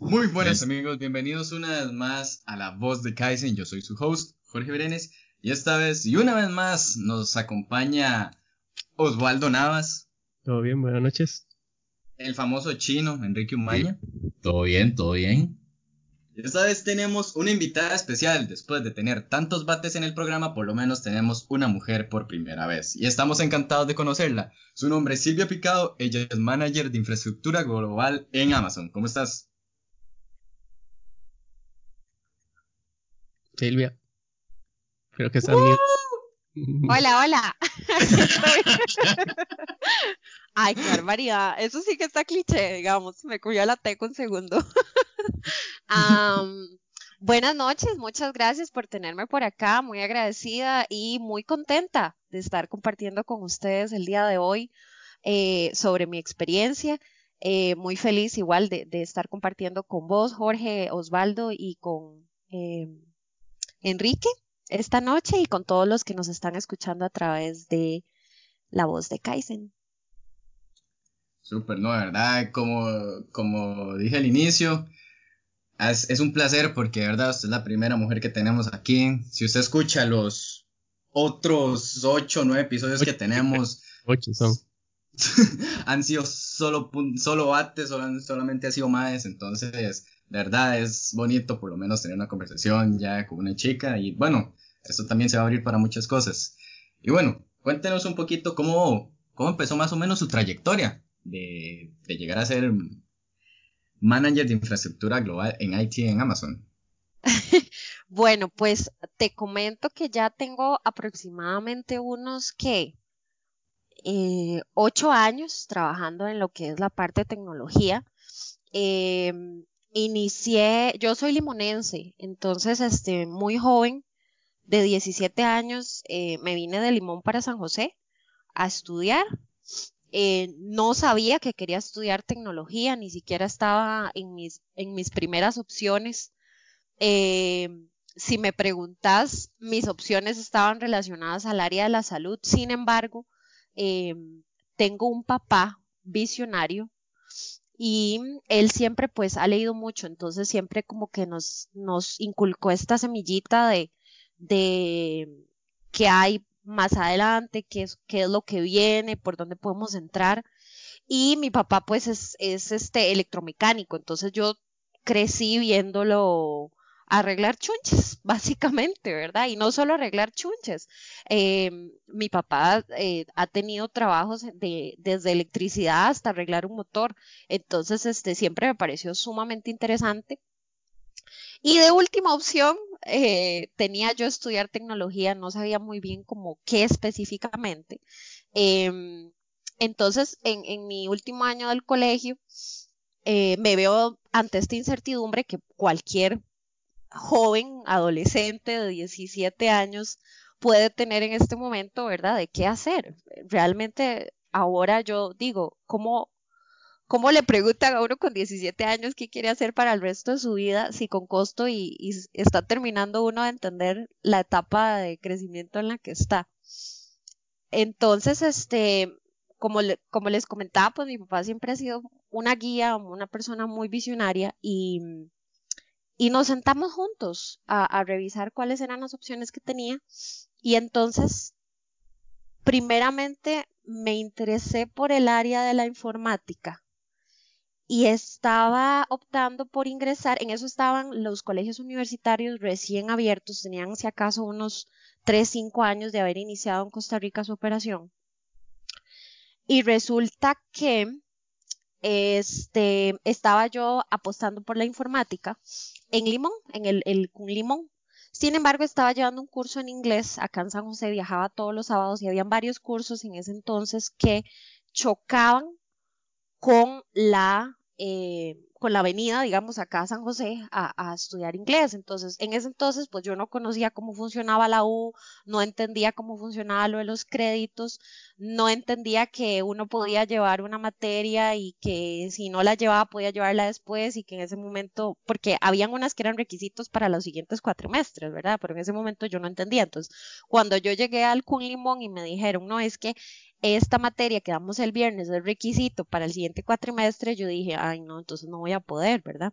Muy buenas amigos, bienvenidos una vez más a La Voz de Kaizen. Yo soy su host, Jorge Brenes, y esta vez y una vez más nos acompaña Osvaldo Navas. Todo bien, buenas noches. El famoso chino, Enrique Umaña. Todo bien, todo bien. Esta vez tenemos una invitada especial. Después de tener tantos bates en el programa, por lo menos tenemos una mujer por primera vez. Y estamos encantados de conocerla. Su nombre es Silvia Picado. Ella es manager de infraestructura global en Amazon. ¿Cómo estás? Silvia. Creo que está Hola, hola. Ay, qué barbaridad. Eso sí que está cliché, digamos. Me cubrió la teco un segundo. buenas noches, muchas gracias por tenerme por acá. Muy agradecida y muy contenta de estar compartiendo con ustedes el día de hoy eh, sobre mi experiencia. Eh, muy feliz igual de, estar compartiendo con vos, Jorge, Osvaldo y con eh, Enrique esta noche y con todos los que nos están escuchando a través de la voz de Kaizen. Súper, no, de verdad, como, como dije al inicio, es, un placer porque de verdad usted es la primera mujer que tenemos aquí. Si usted escucha los otros ocho o nueve episodios que tenemos, ocho son. han sido solo, solo bates, solamente ha sido más, entonces de verdad es bonito por lo menos tener una conversación ya con una chica y bueno, esto también se va a abrir para muchas cosas. Y bueno, cuéntenos un poquito cómo, cómo empezó más o menos su trayectoria de, de llegar a ser manager de infraestructura global en IT en Amazon. bueno, pues te comento que ya tengo aproximadamente unos que eh, ocho años trabajando en lo que es la parte de tecnología. Em, inicié, yo soy limonense, entonces, este, muy joven, de 17 años, eh, me vine de Limón para San José a estudiar. Eh, no sabía que quería estudiar tecnología, ni siquiera estaba en mis, en mis primeras opciones. Eh, si me preguntas, mis opciones estaban relacionadas al área de la salud. Sin embargo, tengo un papá visionario y él siempre pues ha leído mucho, entonces siempre como que nos, nos inculcó esta semillita de, de qué hay más adelante, qué es, qué es lo que viene, por dónde podemos entrar. Y mi papá pues es, es este electromecánico, entonces yo crecí viéndolo arreglar chunches, básicamente, ¿verdad? Y no solo arreglar chunches. Em, mi papá eh, ha tenido trabajos de, desde electricidad hasta arreglar un motor, entonces este siempre me pareció sumamente interesante. Y de última opción, eh, tenía yo estudiar tecnología, no sabía muy bien como qué específicamente. Em, entonces, en, mi último año del colegio, eh, me veo ante esta incertidumbre que cualquier joven, adolescente de 17 años puede tener en este momento, ¿verdad? De qué hacer. Realmente ahora yo digo, ¿cómo ¿Cómo le preguntan a uno con 17 años qué quiere hacer para el resto de su vida si con costo y, está terminando uno de entender la etapa de crecimiento en la que está? Entonces, este, como, como les comentaba, pues mi papá siempre ha sido una guía, una persona muy visionaria y, y nos sentamos juntos a, revisar cuáles eran las opciones que tenía y entonces, primeramente me interesé por el área de la informática y estaba optando por ingresar, en eso estaban los colegios universitarios recién abiertos, tenían si acaso unos 3, 5 años de haber iniciado en Costa Rica su operación. Y resulta que este, estaba yo apostando por la informática en Limón, en el, el Limón. Sin embargo, estaba llevando un curso en inglés acá en San José, viajaba todos los sábados y habían varios cursos en ese entonces que chocaban con la eh, con la avenida, digamos, acá a San José a, estudiar inglés. Entonces, en ese entonces, pues yo no conocía cómo funcionaba la U, no entendía cómo funcionaba lo de los créditos, no entendía que uno podía llevar una materia y que si no la llevaba podía llevarla después y que en ese momento, porque habían unas que eran requisitos para los siguientes cuatrimestres, ¿verdad? Pero en ese momento yo no entendía. Entonces, cuando yo llegué al Kun Limón y me dijeron, no, es que esta materia que damos el viernes es requisito para el siguiente cuatrimestre, yo dije, ay no, entonces no voy a poder, ¿verdad?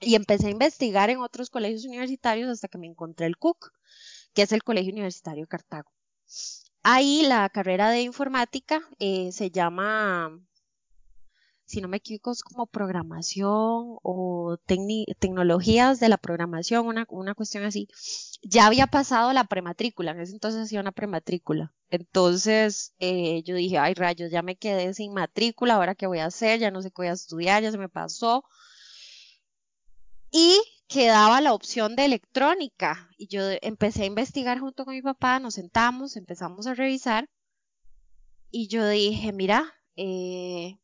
Y empecé a investigar en otros colegios universitarios hasta que me encontré el CUC, que es el Colegio Universitario Cartago. Ahí la carrera de informática eh, se llama, si no me equivoco, es como programación o tecnologías de la programación, una, una cuestión así. Ya había pasado la prematrícula, en ese entonces hacía una prematrícula. Entonces eh, yo dije, ay rayos, ya me quedé sin matrícula, ahora qué voy a hacer, ya no sé qué voy a estudiar, ya se me pasó. Y quedaba la opción de electrónica. Y yo empecé a investigar junto con mi papá, nos sentamos, empezamos a revisar. Y yo dije, mira, eh,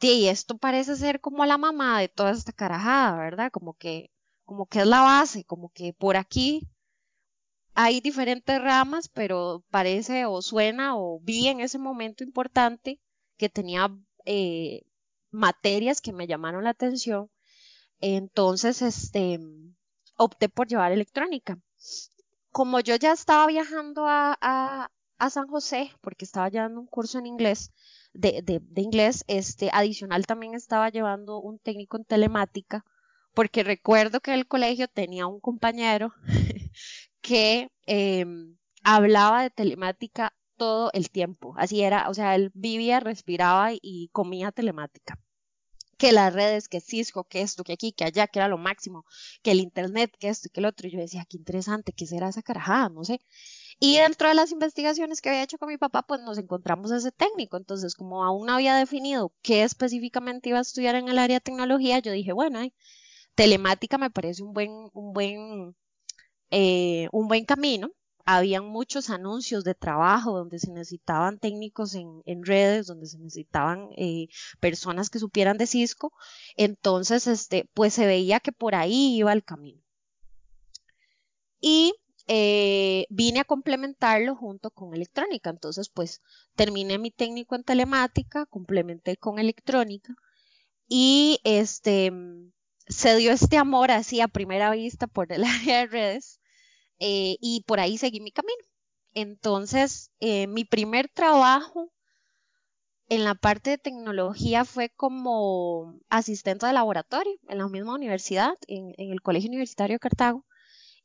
esto parece ser como la mamá de toda esta carajada, ¿verdad? Como que, como que es la base, como que por aquí hay diferentes ramas, pero parece o suena o vi en ese momento importante que tenía eh, materias que me llamaron la atención entonces, este, opté por llevar electrónica. Como yo ya estaba viajando a, a, a San José, porque estaba llevando un curso en inglés, de, de, de, inglés, este, adicional también estaba llevando un técnico en telemática, porque recuerdo que el colegio tenía un compañero que eh, hablaba de telemática todo el tiempo. Así era, o sea, él vivía, respiraba y comía telemática que las redes, que Cisco, que esto, que aquí, que allá, que era lo máximo, que el Internet, que esto y que el otro. Y yo decía, qué interesante, ¿qué será esa carajada? No sé. Y dentro de las investigaciones que había hecho con mi papá, pues nos encontramos ese técnico. Entonces, como aún no había definido qué específicamente iba a estudiar en el área de tecnología, yo dije, bueno, telemática me parece un buen, un buen, eh, un buen camino habían muchos anuncios de trabajo donde se necesitaban técnicos en, redes, donde se necesitaban eh, personas que supieran de Cisco. Entonces, este, pues se veía que por ahí iba el camino. Y eh, vine a complementarlo junto con electrónica. Entonces, pues terminé mi técnico en telemática, complementé con electrónica y este se dio este amor así a primera vista por el área de redes eh, y por ahí seguí mi camino. Entonces, eh, mi primer trabajo en la parte de tecnología fue como asistente de laboratorio en la misma universidad, en, el Colegio Universitario de Cartago.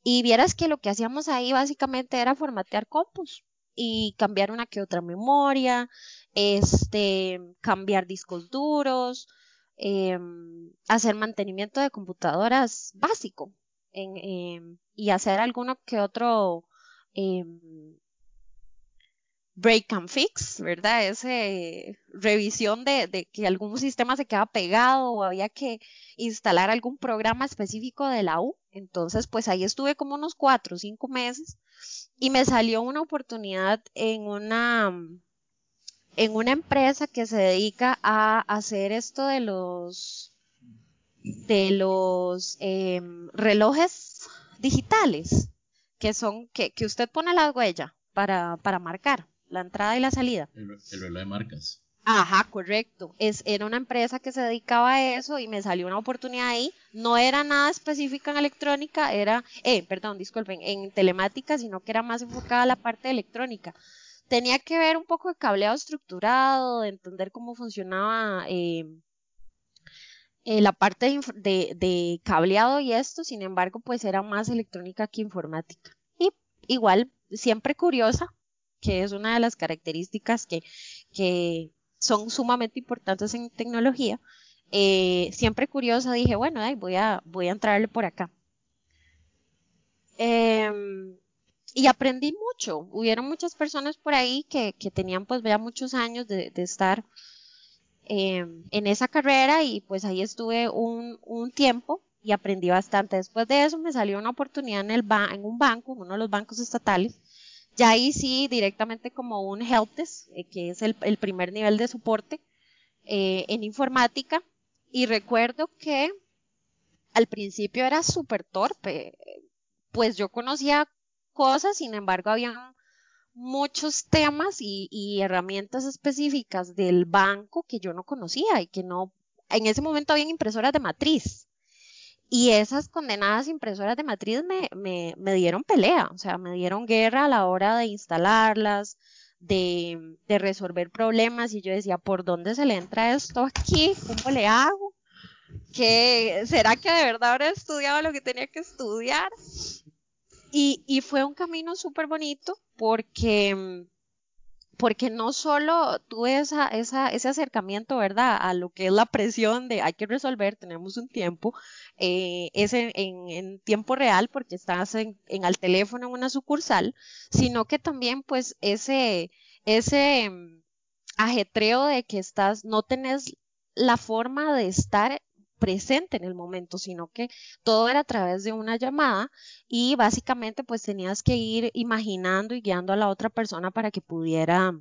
Y vieras que lo que hacíamos ahí básicamente era formatear compus y cambiar una que otra memoria, este, cambiar discos duros, em, hacer mantenimiento de computadoras básico, en, y hacer alguno que otro em, break and fix, ¿verdad? Ese revisión de, de, que algún sistema se queda pegado o había que instalar algún programa específico de la U. Entonces, pues ahí estuve como unos cuatro o cinco meses y me salió una oportunidad en una en una empresa que se dedica a hacer esto de los de los em, relojes digitales, que son que, que, usted pone la huella para, para marcar la entrada y la salida. El, reloj de marcas. Ajá, correcto. Es, era una empresa que se dedicaba a eso y me salió una oportunidad ahí. No era nada específica en electrónica, era, eh, perdón, disculpen, en telemática, sino que era más enfocada a la parte electrónica. Tenía que ver un poco de cableado estructurado, de entender cómo funcionaba eh, eh, la parte de, cableado y esto, sin embargo, pues era más electrónica que informática. Y igual, siempre curiosa, que es una de las características que, que son sumamente importantes en tecnología. Eh, siempre curiosa, dije, bueno, voy, a, voy a entrarle por acá. Em, y aprendí mucho. Hubieron muchas personas por ahí que, que tenían pues ya muchos años de, estar Em, en esa carrera y pues ahí estuve un, un, tiempo y aprendí bastante. Después de eso me salió una oportunidad en, el en un banco, en uno de los bancos estatales. Ya ahí sí, directamente como un helpdesk, eh, que es el, primer nivel de soporte eh, en informática. Y recuerdo que al principio era súper torpe, pues yo conocía cosas, sin embargo, había muchos temas y, herramientas específicas del banco que yo no conocía y que no, en ese momento habían impresoras de matriz. Y esas condenadas impresoras de matriz me, me, me dieron pelea, o sea, me dieron guerra a la hora de instalarlas, de, de, resolver problemas y yo decía, ¿por dónde se le entra esto aquí? ¿Cómo le hago? que será que de verdad habré estudiado lo que tenía que estudiar. Y, y fue un camino súper bonito porque porque no solo tuve esa, esa, ese acercamiento, ¿verdad?, a lo que es la presión de hay que resolver, tenemos un tiempo, eh, es en, en, tiempo real porque estás en, en, al teléfono en una sucursal, sino que también pues ese, ese mm, ajetreo de que estás, no tenés la forma de estar presente en el momento, sino que todo era a través de una llamada y básicamente pues tenías que ir imaginando y guiando a la otra persona para que pudiera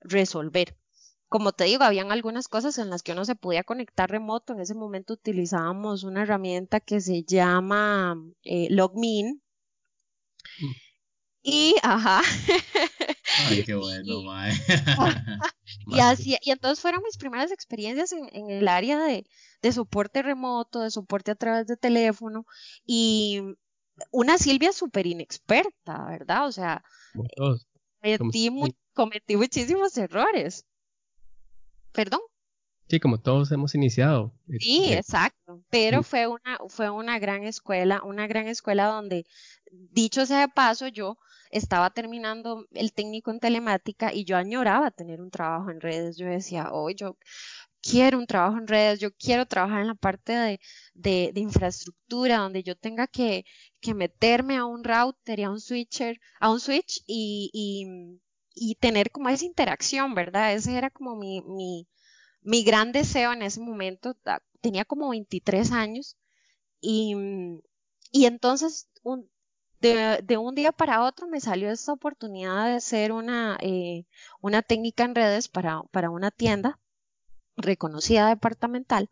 resolver. Como te digo, habían algunas cosas en las que uno se podía conectar remoto. En ese momento utilizábamos una herramienta que se llama eh, LogMeIn. Mm. Y, ajá. Ay, qué bueno, mae. y, así, y entonces fueron mis primeras experiencias en, en el área de, de soporte remoto, de soporte a través de teléfono y una Silvia súper inexperta, ¿verdad? O sea, cometí, muchísimos errores. ¿Perdón? Sí, como todos hemos iniciado. Sí, este, exacto. Pero fue una, fue una gran escuela, una gran escuela donde, dicho sea de paso, yo estaba terminando el técnico en telemática y yo añoraba tener un trabajo en redes. Yo decía, oh, yo, quiero un trabajo en redes, yo quiero trabajar en la parte de, de, infraestructura, donde yo tenga que, que, meterme a un router y a un switcher, a un switch y, y, y, tener como esa interacción, ¿verdad? Ese era como mi, mi, mi gran deseo en ese momento. Tenía como 23 años y, y entonces un, de, de, un día para otro me salió esta oportunidad de ser una, eh, una técnica en redes para, para una tienda reconocida departamental.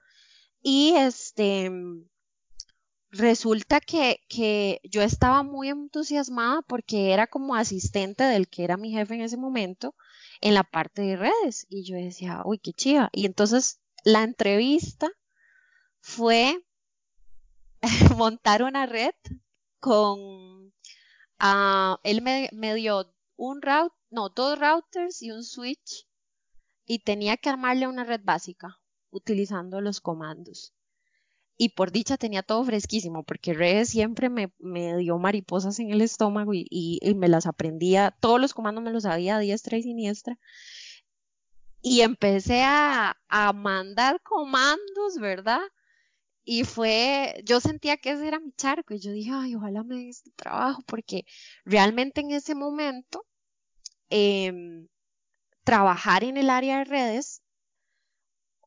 Y este, resulta que, que yo estaba muy entusiasmada porque era como asistente del que era mi jefe en ese momento en la parte de redes. Y yo decía, uy, qué chiva. Y entonces la entrevista fue montar una red con, uh, él me, dio un route, no, dos routers y un switch y tenía que armarle una red básica utilizando los comandos. Y por dicha tenía todo fresquísimo, porque redes siempre me, dio mariposas en el estómago y, me las aprendía, todos los comandos me los sabía a diestra y siniestra. Y empecé a mandar comandos, ¿verdad? Y fue, yo sentía que ese era mi charco y yo dije, ay, ojalá me dé este trabajo, porque realmente en ese momento eh, trabajar en el área de redes,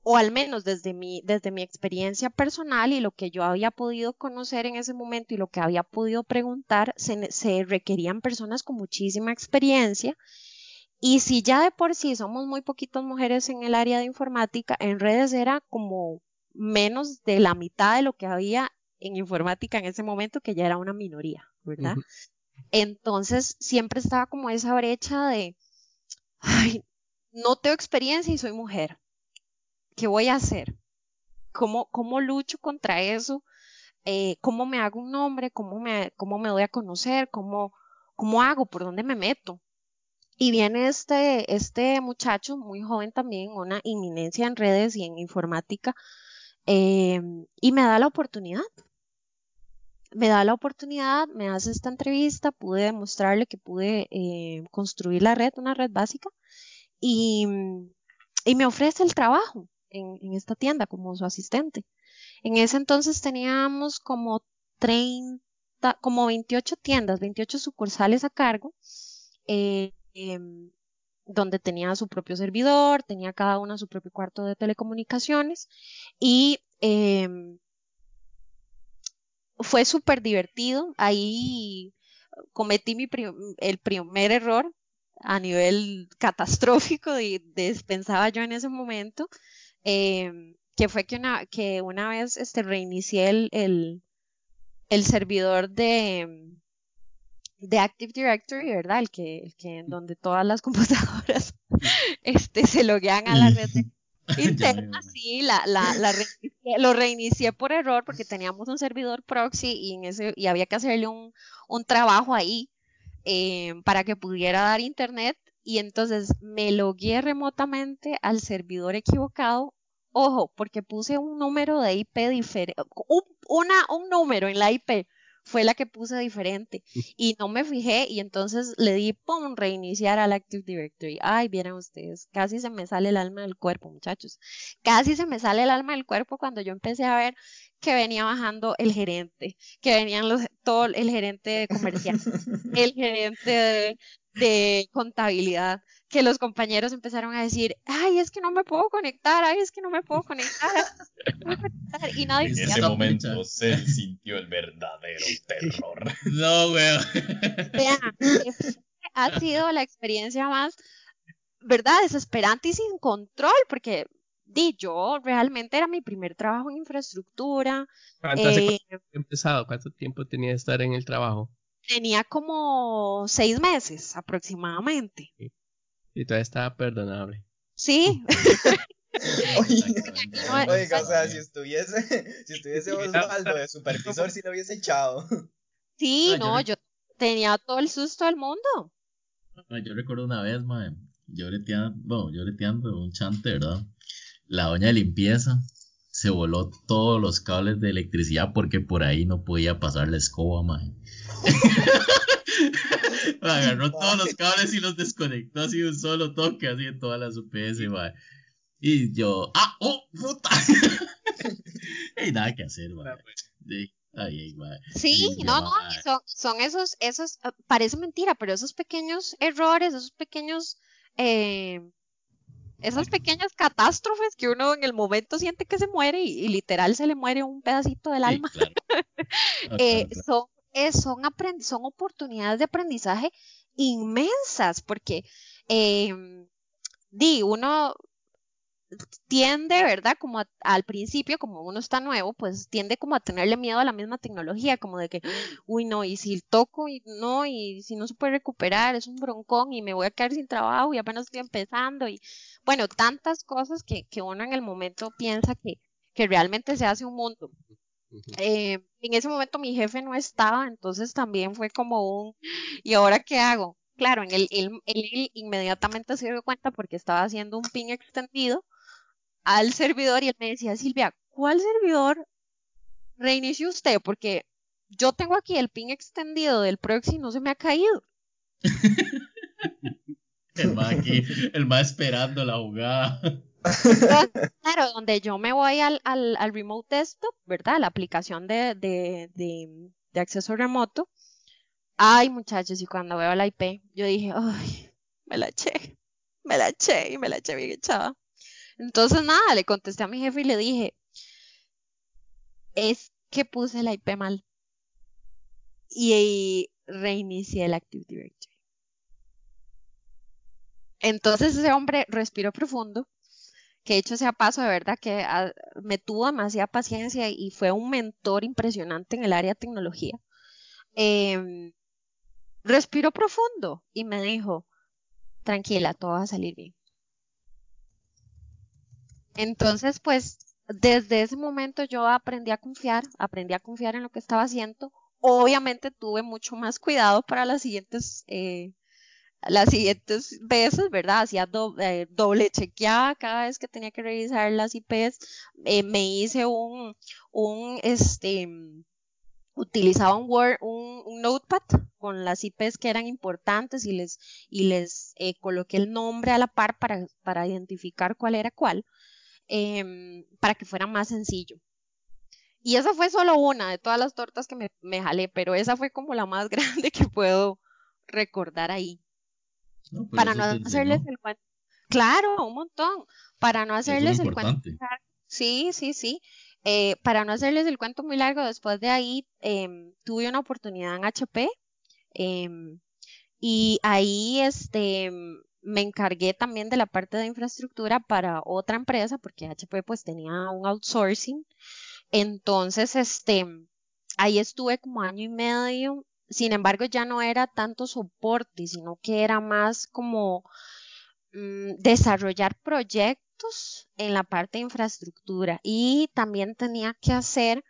o al menos desde mi, desde mi experiencia personal y lo que yo había podido conocer en ese momento y lo que había podido preguntar, se, se requerían personas con muchísima experiencia. Y si ya de por sí somos muy poquitas mujeres en el área de informática, en redes era como menos de la mitad de lo que había en informática en ese momento, que ya era una minoría, ¿verdad? Entonces siempre estaba como esa brecha de, ay, no tengo experiencia y soy mujer. ¿Qué voy a hacer? ¿Cómo, cómo lucho contra eso? Eh, ¿Cómo me hago un nombre? ¿Cómo me, cómo me doy a conocer? ¿Cómo, ¿Cómo hago? ¿Por dónde me meto? Y viene este, este muchacho, muy joven también, una inminencia en redes y en informática, eh, y me da la oportunidad. Me da la oportunidad, me hace esta entrevista, pude demostrarle que pude eh, construir la red, una red básica, y, y me ofrece el trabajo en, en, esta tienda como su asistente. En ese entonces teníamos como 30, como 28 tiendas, 28 sucursales a cargo, eh, eh, donde tenía su propio servidor, tenía cada una su propio cuarto de telecomunicaciones y eh, fue súper divertido. Ahí cometí mi el primer error a nivel catastrófico, y pensaba yo en ese momento, eh, que fue que una, que una vez este, reinicié el, el servidor de, de Active Directory, ¿verdad? El que, el que en donde todas las computadoras este, se loguean a la red interna, sí, la, la, la lo reinicié por error porque teníamos un servidor proxy y, en ese, y había que hacerle un, un trabajo ahí eh, para que pudiera dar internet. Y entonces me logué remotamente al servidor equivocado. Ojo, porque puse un número de IP diferente, un, una, un número en la IP fue la que puse diferente y no me fijé y entonces le di pum reiniciar al Active Directory. Ay, vieron ustedes, casi se me sale el alma del cuerpo, muchachos. Casi se me sale el alma del cuerpo cuando yo empecé a ver que venía bajando el gerente, que venían los todo el gerente comercial, el gerente de, de contabilidad, que los compañeros empezaron a decir, ay, es que no me puedo conectar, ay, es que no me puedo conectar. Y nadie en ese momento se sintió el verdadero terror. No, weón. Vean, ha sido la experiencia más, ¿verdad? Desesperante y sin control, porque di, yo realmente era mi primer trabajo en infraestructura. ¿Cuánto eh, empezado? ¿Cuánto tiempo tenía de estar en el trabajo? Tenía como seis meses aproximadamente. Y todavía estaba perdonable. Sí. Oiga, o sea, si estuviese, si estuviese Osvaldo de supervisor, si lo hubiese echado. Sí, no, yo, tenía todo el susto del mundo. Yo recuerdo una vez, madre, yo breteando, bueno, yo breteando un chante, ¿verdad? La doña de limpieza se voló todos los cables de electricidad porque por ahí no podía pasar la escoba, madre. Agarró todos los cables y los desconectó así de un solo toque, así en todas las UPS, madre. Y yo, ¡ah! ¡oh! ¡puta! y nada que hacer, madre. Sí. Ay, sí, no, no, son, son esos, esos, ah, parece mentira, pero esos pequeños errores, esos pequeños, eh, esas pequeñas catástrofes que uno en el momento siente que se muere y, literal se le muere un pedacito del alma, eh, son son, son oportunidades de aprendizaje inmensas, porque eh, di, uno tiende, ¿verdad? Como al principio, como uno está nuevo, pues tiende como a tenerle miedo a la misma tecnología, como de que, uy, no, y si toco y no, y si no se puede recuperar, es un broncón y me voy a quedar sin trabajo y apenas estoy empezando y, bueno, tantas cosas que, que uno en el momento piensa que, que realmente se hace un mundo. Eh, en ese momento mi jefe no estaba, entonces también fue como un, ¿y ahora qué hago? Claro, en él, él, inmediatamente se dio cuenta porque estaba haciendo un ping extendido al servidor y él me decía, Silvia, ¿cuál servidor reinició usted? Porque yo tengo aquí el ping extendido del proxy y no se me ha caído. el más aquí, el más esperando la jugada. claro, donde yo me voy al, al, al remote desktop, ¿verdad? La aplicación de, de, de, acceso remoto. Ay, muchachos, y cuando veo la IP, yo dije, ay, me la eché, me la eché y me la eché bien echada. Entonces, nada, le contesté a mi jefe y le dije, es que puse la IP mal. Y reinicié el Active Directory. Entonces ese hombre respiró profundo que hecho sea paso, de verdad que ah, me tuvo demasiada paciencia y fue un mentor impresionante en el área de tecnología. Em, respiró profundo y me dijo, tranquila, todo va a salir bien. Entonces, pues, desde ese momento yo aprendí a confiar, aprendí a confiar en lo que estaba haciendo. Obviamente tuve mucho más cuidado para las siguientes eh, las siguientes veces, ¿verdad? Hacía eh, doble chequeada cada vez que tenía que revisar las IPs. Eh, me hice un, un, este, utilizaba un Word, un, notepad con las IPs que eran importantes y les, y les eh, coloqué el nombre a la par para identificar cuál era cuál, em, para que fuera más sencillo. Y esa fue solo una de todas las tortas que me, me jalé, pero esa fue como la más grande que puedo recordar ahí para no hacerles el cuento. Claro, un montón. Para no hacerles el cuento. Sí, sí, sí. Eh, para no hacerles el cuento muy largo, después de ahí em, tuve una oportunidad en HP em, y ahí este me encargué también de la parte de infraestructura para otra empresa porque HP pues tenía un outsourcing. Entonces, este, ahí estuve como año y medio sin embargo, ya no era tanto soporte, sino que era más como mm, desarrollar proyectos en la parte de infraestructura y también tenía que hacer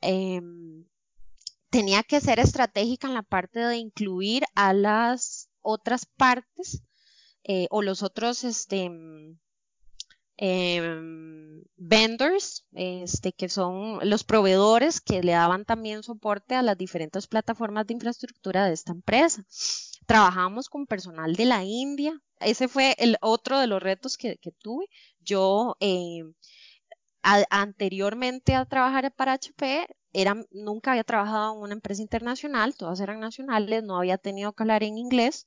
em, tenía que ser estratégica en la parte de incluir a las otras partes eh, o los otros este, em, vendors, este, que son los proveedores que le daban también soporte a las diferentes plataformas de infraestructura de esta empresa. Trabajamos con personal de la India. Ese fue el otro de los retos que, tuve. Yo, a- anteriormente a trabajar para HP, era, nunca había trabajado en una empresa internacional, todas eran nacionales, no había tenido que hablar en inglés.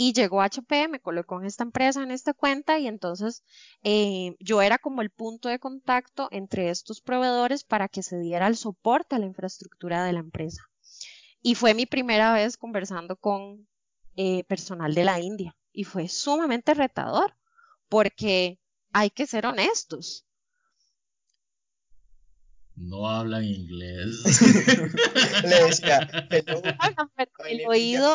Y llegó HP, me colocó en esta empresa, en esta cuenta, y entonces eh, yo era como el punto de contacto entre estos proveedores para que se diera el soporte a la infraestructura de la empresa. Y fue mi primera vez conversando con eh, personal de la India y fue sumamente retador porque hay que ser honestos. No hablan inglés. Le decía, hello, el oído,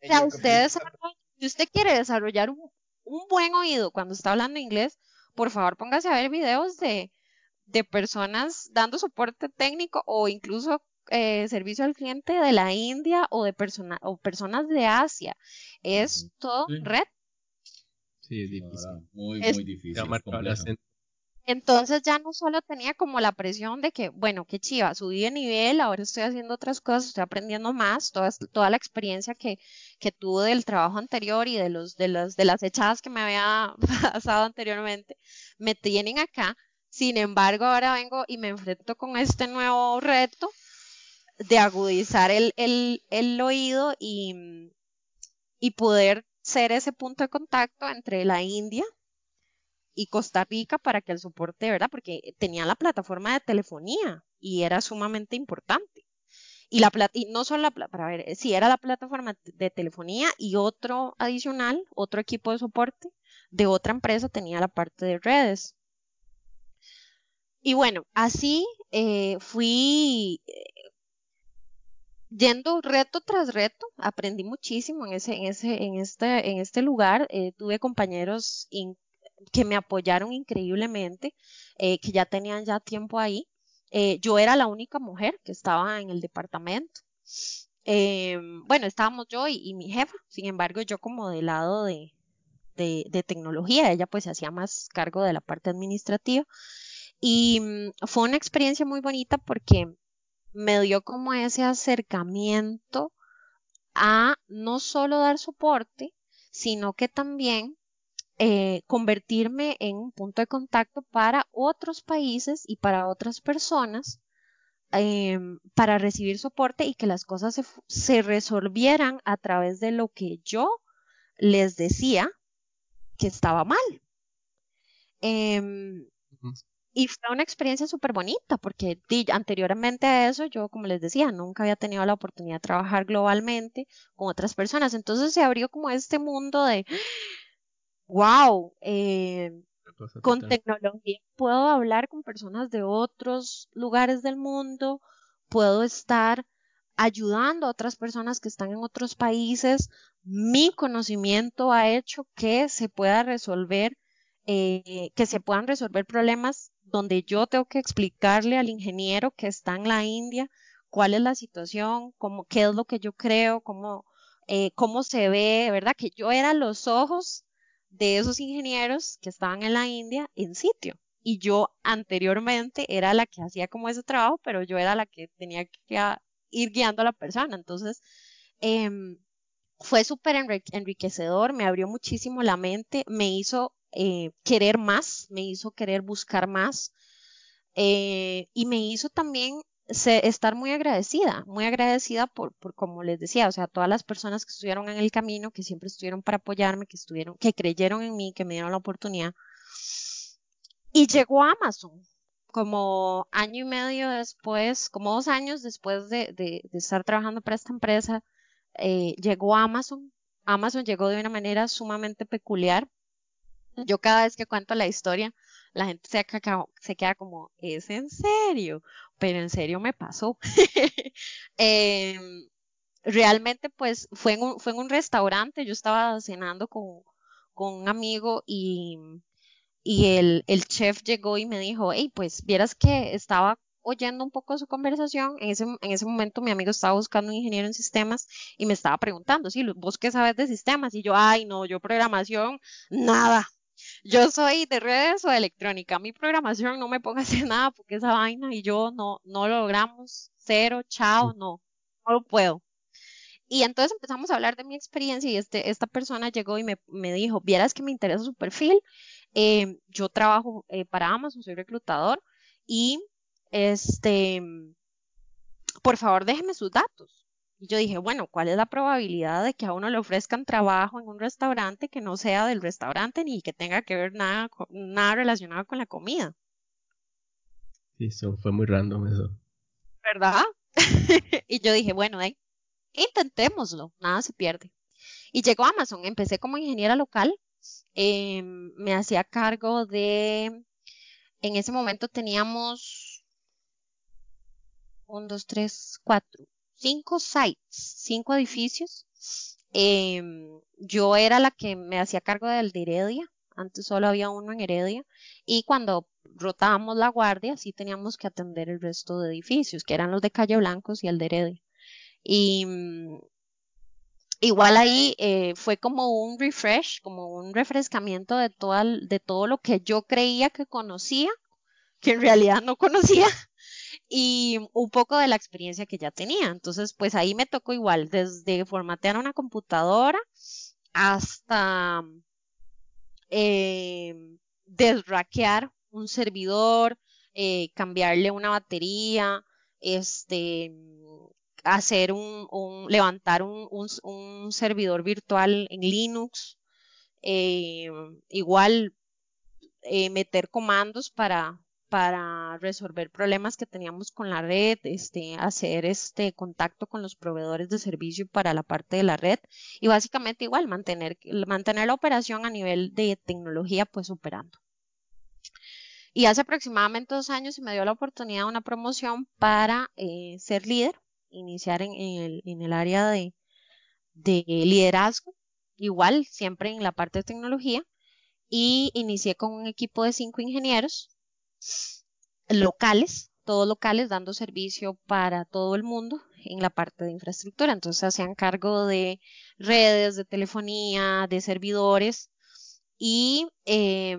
o and sea, your usted computer- desarrolla- si usted quiere desarrollar un, un buen oído cuando está hablando inglés, por favor póngase a ver videos de, de personas dando soporte técnico o incluso eh, servicio al cliente de la India o de persona, o personas de Asia. Es todo Sí. reto. Sí, es difícil. Ahora, muy, Es- muy difícil. Es marcado el complejo. acento. Entonces ya no solo tenía como la presión de que, bueno, qué chiva, subí de nivel, ahora estoy haciendo otras cosas, estoy aprendiendo más, toda, toda la experiencia que, que tuve del trabajo anterior y de los, de las, de las echadas que me había pasado anteriormente, me tienen acá. Sin embargo, ahora vengo y me enfrento con este nuevo reto de agudizar el, el, el oído y, y poder ser ese punto de contacto entre la India y Costa Rica para que el soporte, ¿verdad? Porque tenía la plataforma de telefonía y era sumamente importante. Y, la plat- y no solo la, pla- para ver, eh, sí, era la plataforma de telefonía y otro adicional, otro equipo de soporte de otra empresa tenía la parte de redes. Y bueno, así eh, fui eh, yendo reto tras reto, aprendí muchísimo en ese, en ese, en este, en este lugar. tuve compañeros in- que me apoyaron increíblemente, eh, que ya tenían ya tiempo ahí. Eh, yo era la única mujer que estaba en el departamento. Eh, bueno, estábamos yo y, mi jefa, sin embargo, yo como del lado de, de, de tecnología, ella pues se hacía más cargo de la parte administrativa. Y mm, fue una experiencia muy bonita porque me dio como ese acercamiento a no solo dar soporte, sino que también eh, convertirme en un punto de contacto para otros países y para otras personas em, para recibir soporte y que las cosas se, resolvieran a través de lo que yo les decía que estaba mal. Em, y fue una experiencia súper bonita porque anteriormente a eso yo, como les decía, nunca había tenido la oportunidad de trabajar globalmente con otras personas. Entonces se abrió como este mundo de, wow, eh, con total. tecnología puedo hablar con personas de otros lugares del mundo, puedo estar ayudando a otras personas que están en otros países. Mi conocimiento ha hecho que se pueda resolver, eh, que se puedan resolver problemas donde yo tengo que explicarle al ingeniero que está en la India cuál es la situación, cómo, qué es lo que yo creo, cómo, eh, cómo se ve, ¿verdad? Que yo era los ojos de esos ingenieros que estaban en la India en sitio. Y yo anteriormente era la que hacía como ese trabajo, pero yo era la que tenía que ir guiando a la persona. Entonces, em, fue súper enri- enriquecedor, me abrió muchísimo la mente, me hizo eh, querer más, me hizo querer buscar más eh, y me hizo también se- estar muy agradecida, muy agradecida por, como les decía, o sea, todas las personas que estuvieron en el camino, que siempre estuvieron para apoyarme, que estuvieron, que creyeron en mí, que me dieron la oportunidad. Y llegó Amazon, como año y medio después, como dos años después de, estar trabajando para esta empresa, eh, llegó Amazon. Amazon llegó de una manera sumamente peculiar. Yo cada vez que cuento la historia, la gente se, queda- se queda como, ¿es en serio? Pero en serio me pasó. Em, realmente pues fue en un, fue en un restaurante, yo estaba cenando con, con un amigo y, y el, el chef llegó y me dijo, hey, pues vieras que estaba oyendo un poco su conversación, en ese, en ese momento mi amigo estaba buscando un ingeniero en sistemas y me estaba preguntando, sí, vos qué sabes de sistemas, y yo, ay, no, yo programación, nada. Yo soy de redes o de electrónica. Mi programación no me ponga a hacer nada porque esa vaina y yo no, no lo logramos. Cero, chao, no, no lo puedo. Y entonces empezamos a hablar de mi experiencia y este, esta persona llegó y me, me dijo, vieras que me interesa su perfil, eh, yo trabajo eh, para Amazon, soy reclutador y este, por favor déjeme sus datos. Y yo dije, bueno, ¿cuál es la probabilidad de que a uno le ofrezcan trabajo en un restaurante que no sea del restaurante ni que tenga que ver nada, nada relacionado con la comida? Sí, eso fue muy random eso. ¿Verdad? y yo dije, bueno, eh, intentémoslo, nada se pierde. Y llegó Amazon, empecé como ingeniera local, eh, me hacía cargo de, en ese momento teníamos un, dos, tres, cuatro, cinco sites, cinco edificios. Eh, yo era la que me hacía cargo del de Heredia, antes solo había uno en Heredia, y cuando rotábamos la guardia, sí teníamos que atender el resto de edificios, que eran los de Calle Blancos y el de Heredia. Y mm, igual ahí eh, fue como un refresh, como un refrescamiento de, toda, de todo lo que yo creía que conocía, que en realidad no conocía y un poco de la experiencia que ya tenía. Entonces, pues ahí me tocó igual, desde formatear una computadora hasta eh, desraquear un servidor, eh, cambiarle una batería, este, hacer un, levantar un, servidor virtual en Linux, eh, igual eh, meter comandos para, para resolver problemas que teníamos con la red, este, hacer este contacto con los proveedores de servicio para la parte de la red y básicamente igual mantener, la operación a nivel de tecnología pues operando. Y hace aproximadamente dos años se me dio la oportunidad de una promoción para eh, ser líder, iniciar en, el, área de liderazgo, igual siempre en la parte de tecnología, y inicié con un equipo de cinco ingenieros locales, todos locales, dando servicio para todo el mundo en la parte de infraestructura. Entonces hacían cargo de redes, de telefonía, de servidores y eh,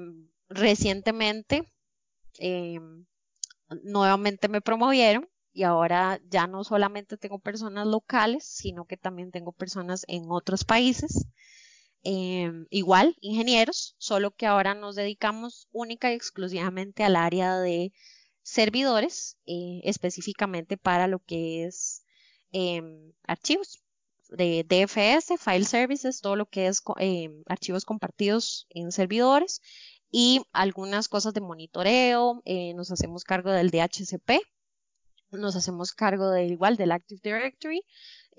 recientemente eh, nuevamente me promovieron y ahora ya no solamente tengo personas locales, sino que también tengo personas en otros países. Eh, igual, ingenieros, solo que ahora nos dedicamos única y exclusivamente al área de servidores, eh, específicamente para lo que es eh, archivos de DFS, file services, todo lo que es archivos compartidos en servidores y algunas cosas de monitoreo, nos hacemos cargo del DHCP, nos hacemos cargo de igual del Active Directory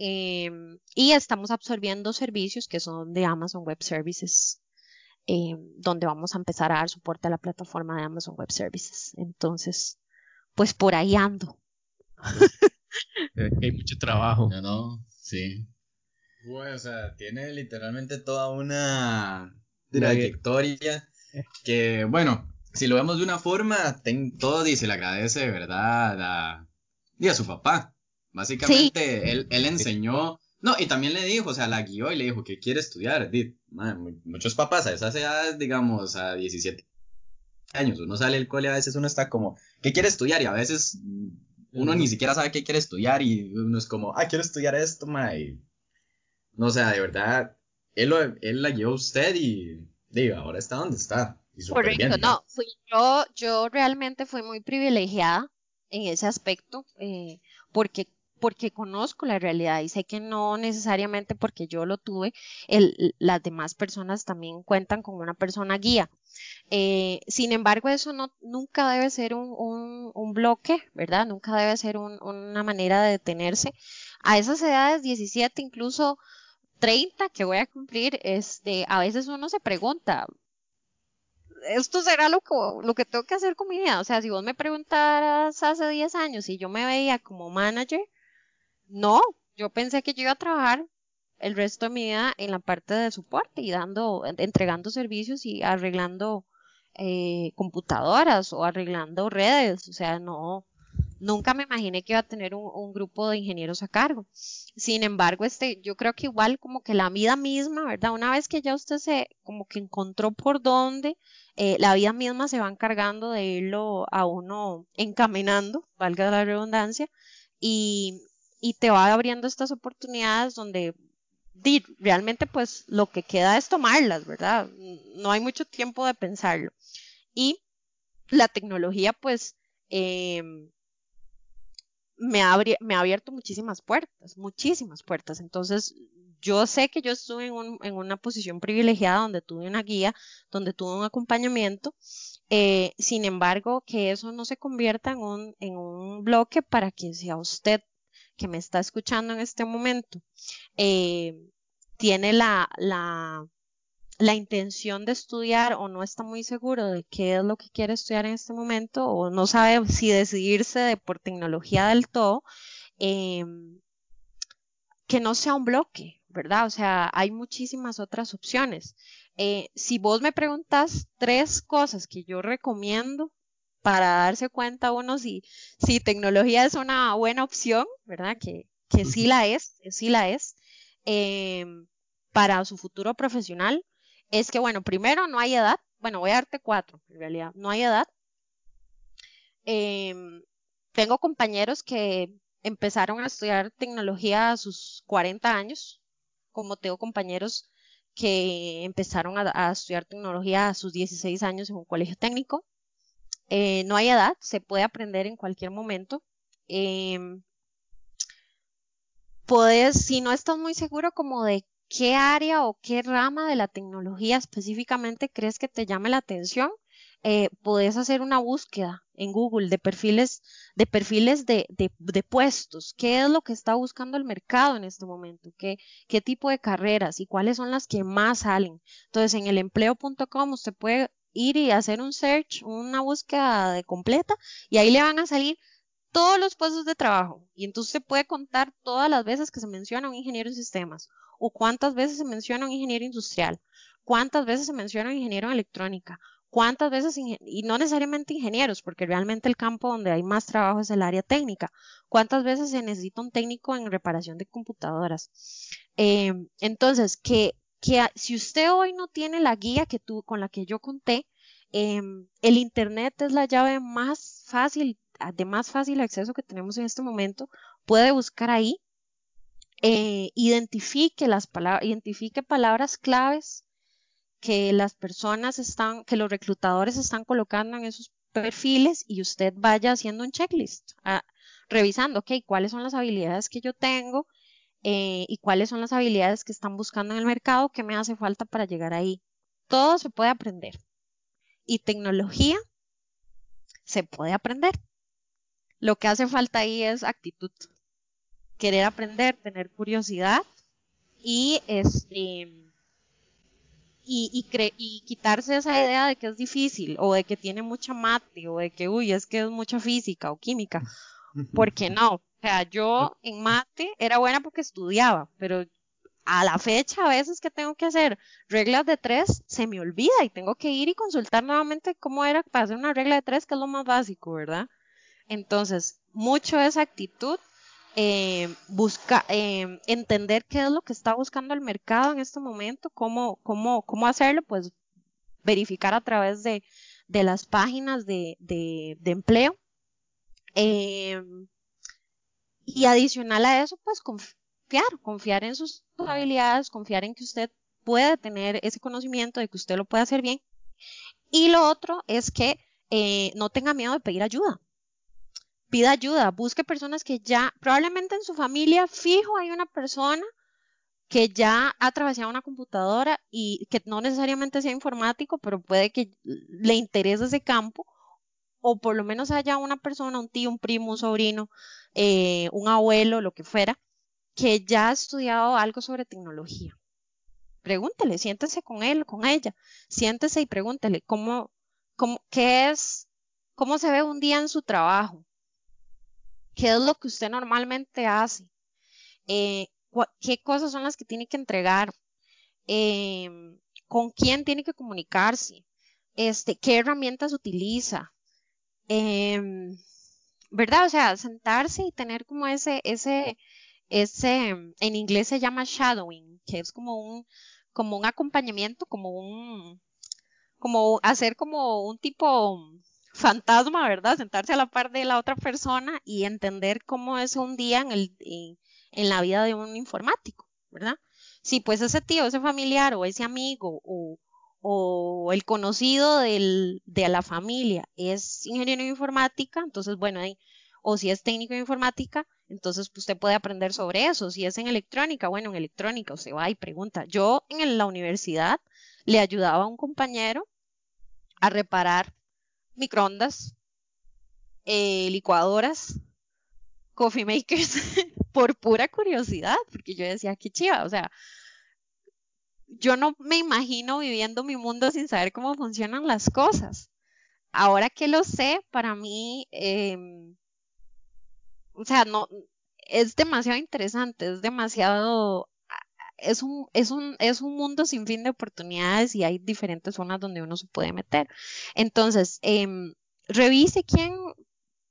eh, y estamos absorbiendo servicios que son de Amazon Web Services, eh, donde vamos a empezar a dar soporte a la plataforma de Amazon Web Services. Entonces, pues por ahí ando. hay mucho trabajo. No, no, sí. Bueno, o sea, tiene literalmente toda una trayectoria que, bueno, si lo vemos de una forma, ten, todo dice, le agradece de verdad a, y a su papá. Básicamente, sí. él, él enseñó, no, y también le dijo, o sea, la guió y le dijo que quiere estudiar. Man, muchos papás a esas edades, digamos, a 17 años, uno sale del cole, a veces uno está como, ¿qué quiere estudiar? Y a veces uno ni siquiera sabe qué quiere estudiar y uno es como, ah, quiero estudiar esto, ma. Y, no, o sea, de verdad, él, lo, él la guió a usted y, digo, ahora está donde está. Y Correcto, bien, no, fui yo, yo realmente fui muy privilegiada en ese aspecto, eh, porque porque conozco la realidad y sé que no necesariamente porque yo lo tuve, las demás personas también cuentan con una persona guía. Eh, sin embargo, eso no, nunca debe ser un bloque, ¿verdad? Nunca debe ser un, una manera de detenerse. A esas edades, 17, incluso 30 que voy a cumplir, este, a veces uno se pregunta, esto será lo que, lo que tengo que hacer con mi vida. O sea, si vos me preguntaras hace 10 años si yo me veía como manager, no, yo pensé que yo iba a trabajar el resto de mi vida en la parte de soporte y dando, entregando servicios y arreglando eh, computadoras o arreglando redes. O sea, no, Nunca me imaginé que iba a tener un, un grupo de ingenieros a cargo. Sin embargo, este, yo creo que igual como que la vida misma, ¿verdad? Una vez que ya usted se como que encontró por dónde, eh, la vida misma se va encargando de irlo a uno encaminando, valga la redundancia, y, y te va abriendo estas oportunidades donde realmente pues lo que queda es tomarlas, ¿verdad? No hay mucho tiempo de pensarlo. Y la tecnología pues eh, me, abri- me ha abierto muchísimas puertas, muchísimas puertas. Entonces, yo sé que yo estuve en, un- en una posición privilegiada donde tuve una guía, donde tuve un acompañamiento. eh, sin embargo, que eso no se convierta en un, bloque para que sea usted que me está escuchando en este momento, eh, tiene la, la, la intención de estudiar o no está muy seguro de qué es lo que quiere estudiar en este momento o no sabe si decidirse de por tecnología del todo, eh, que no sea un bloque, ¿verdad? O sea, hay muchísimas otras opciones. Eh, si vos me preguntas tres cosas que yo recomiendo para darse cuenta uno si, si tecnología es una buena opción, ¿verdad? Que, que sí la es, que sí la es, eh, para su futuro profesional, es que, bueno, primero no hay edad, bueno, voy a darte cuatro, en realidad, no hay edad. Em, tengo compañeros que empezaron a estudiar tecnología a sus 40 años, como tengo compañeros que empezaron a, a estudiar tecnología a sus 16 años en un colegio técnico. Eh, no hay edad, se puede aprender en cualquier momento. Em, puedes, si no estás muy seguro como de qué área o qué rama de la tecnología específicamente crees que te llame la atención, eh, puedes hacer una búsqueda en Google de perfiles, de perfiles de, de, de puestos. ¿Qué es lo que está buscando el mercado en este momento? ¿Qué, qué tipo de carreras y cuáles son las que más salen? Entonces, en el empleo.com usted puede ir y hacer un search, una búsqueda completa, y ahí le van a salir todos los puestos de trabajo. Y entonces usted puede contar todas las veces que se menciona un ingeniero en sistemas, o cuántas veces se menciona un ingeniero industrial, cuántas veces se menciona un ingeniero en electrónica, cuántas veces, y no necesariamente ingenieros, porque realmente el campo donde hay más trabajo es el área técnica, cuántas veces se necesita un técnico en reparación de computadoras. Eh, entonces, que, que si usted hoy no tiene la guía que tú, con la que yo conté, eh, el Internet es la llave más fácil, de más fácil acceso que tenemos en este momento, puede buscar ahí, eh, identifique las palabras, identifique palabras claves que las personas están, que los reclutadores están colocando en esos perfiles y usted vaya haciendo un checklist, ah, revisando, ok, cuáles son las habilidades que yo tengo eh, y cuáles son las habilidades que están buscando en el mercado, qué me hace falta para llegar ahí. Todo se puede aprender. Y tecnología se puede aprender. Lo que hace falta ahí es actitud. Querer aprender, tener curiosidad y este y, y, cre y quitarse esa idea de que es difícil o de que tiene mucha mate o de que, uy, es que es mucha física o química. Porque no, o sea, yo en mate era buena porque estudiaba, pero a la fecha a veces que tengo que hacer reglas de tres, se me olvida y tengo que ir y consultar nuevamente cómo era para hacer una regla de tres, que es lo más básico, ¿verdad? Entonces, mucho esa actitud eh, busca, eh, entender qué es lo que está buscando el mercado en este momento, cómo, cómo, cómo hacerlo, pues verificar a través de, de las páginas de, de, de empleo. Eh, y adicional a eso, pues confiar, confiar en sus habilidades, confiar en que usted puede tener ese conocimiento de que usted lo puede hacer bien. Y lo otro es que eh, no tenga miedo de pedir ayuda pida ayuda, busque personas que ya, probablemente en su familia fijo hay una persona que ya ha atravesado una computadora y que no necesariamente sea informático, pero puede que le interese ese campo, o por lo menos haya una persona, un tío, un primo, un sobrino, eh, un abuelo, lo que fuera, que ya ha estudiado algo sobre tecnología. Pregúntele, siéntese con él, con ella, siéntese y pregúntele cómo, cómo, qué es, cómo se ve un día en su trabajo, qué es lo que usted normalmente hace, eh, qué cosas son las que tiene que entregar, eh, con quién tiene que comunicarse, este, qué herramientas utiliza, eh, ¿verdad? O sea, sentarse y tener como ese, ese, ese, en inglés se llama shadowing, que es como un, como un acompañamiento, como un, como hacer como un tipo fantasma, ¿verdad? Sentarse a la par de la otra persona y entender cómo es un día en, el, en, en la vida de un informático, ¿verdad? Si pues ese tío, ese familiar o ese amigo o, o el conocido de la familia es ingeniero de informática, entonces bueno, ahí, o si es técnico de informática, entonces pues, usted puede aprender sobre eso. Si es en electrónica, bueno, en electrónica usted va y pregunta. Yo en la universidad le ayudaba a un compañero a reparar microondas, eh, licuadoras, coffee makers, por pura curiosidad, porque yo decía, qué chiva, o sea, yo no me imagino viviendo mi mundo sin saber cómo funcionan las cosas. Ahora que lo sé, para mí, eh, o sea, no, es demasiado interesante, es demasiado, es un, es un, es un mundo sin fin de oportunidades y hay diferentes zonas donde uno se puede meter. Entonces, eh, revise quién,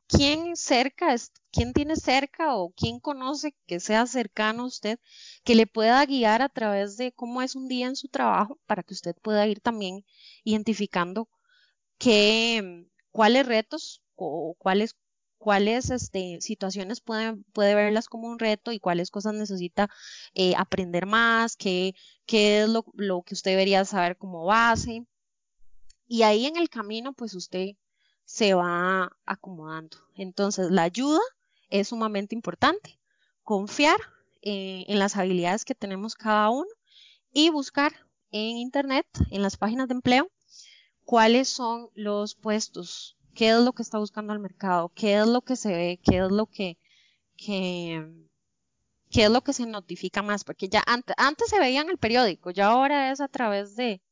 quién cerca, quién tiene cerca o quién conoce que sea cercano a usted, que le pueda guiar a través de cómo es un día en su trabajo para que usted pueda ir también identificando qué, cuáles retos o cuáles cuáles este, situaciones puede, puede verlas como un reto y cuáles cosas necesita eh, aprender más, qué, qué es lo, lo, que usted debería saber como base. Y ahí en el camino, pues usted se va acomodando. Entonces, la ayuda es sumamente importante. Confiar eh, en las habilidades que tenemos cada uno y buscar en Internet, en las páginas de empleo, cuáles son los puestos qué es lo que está buscando el mercado, qué es lo que se ve, qué es lo que, qué es lo que se notifica más, porque ya antes, antes se veía en el periódico, ya ahora es a través de,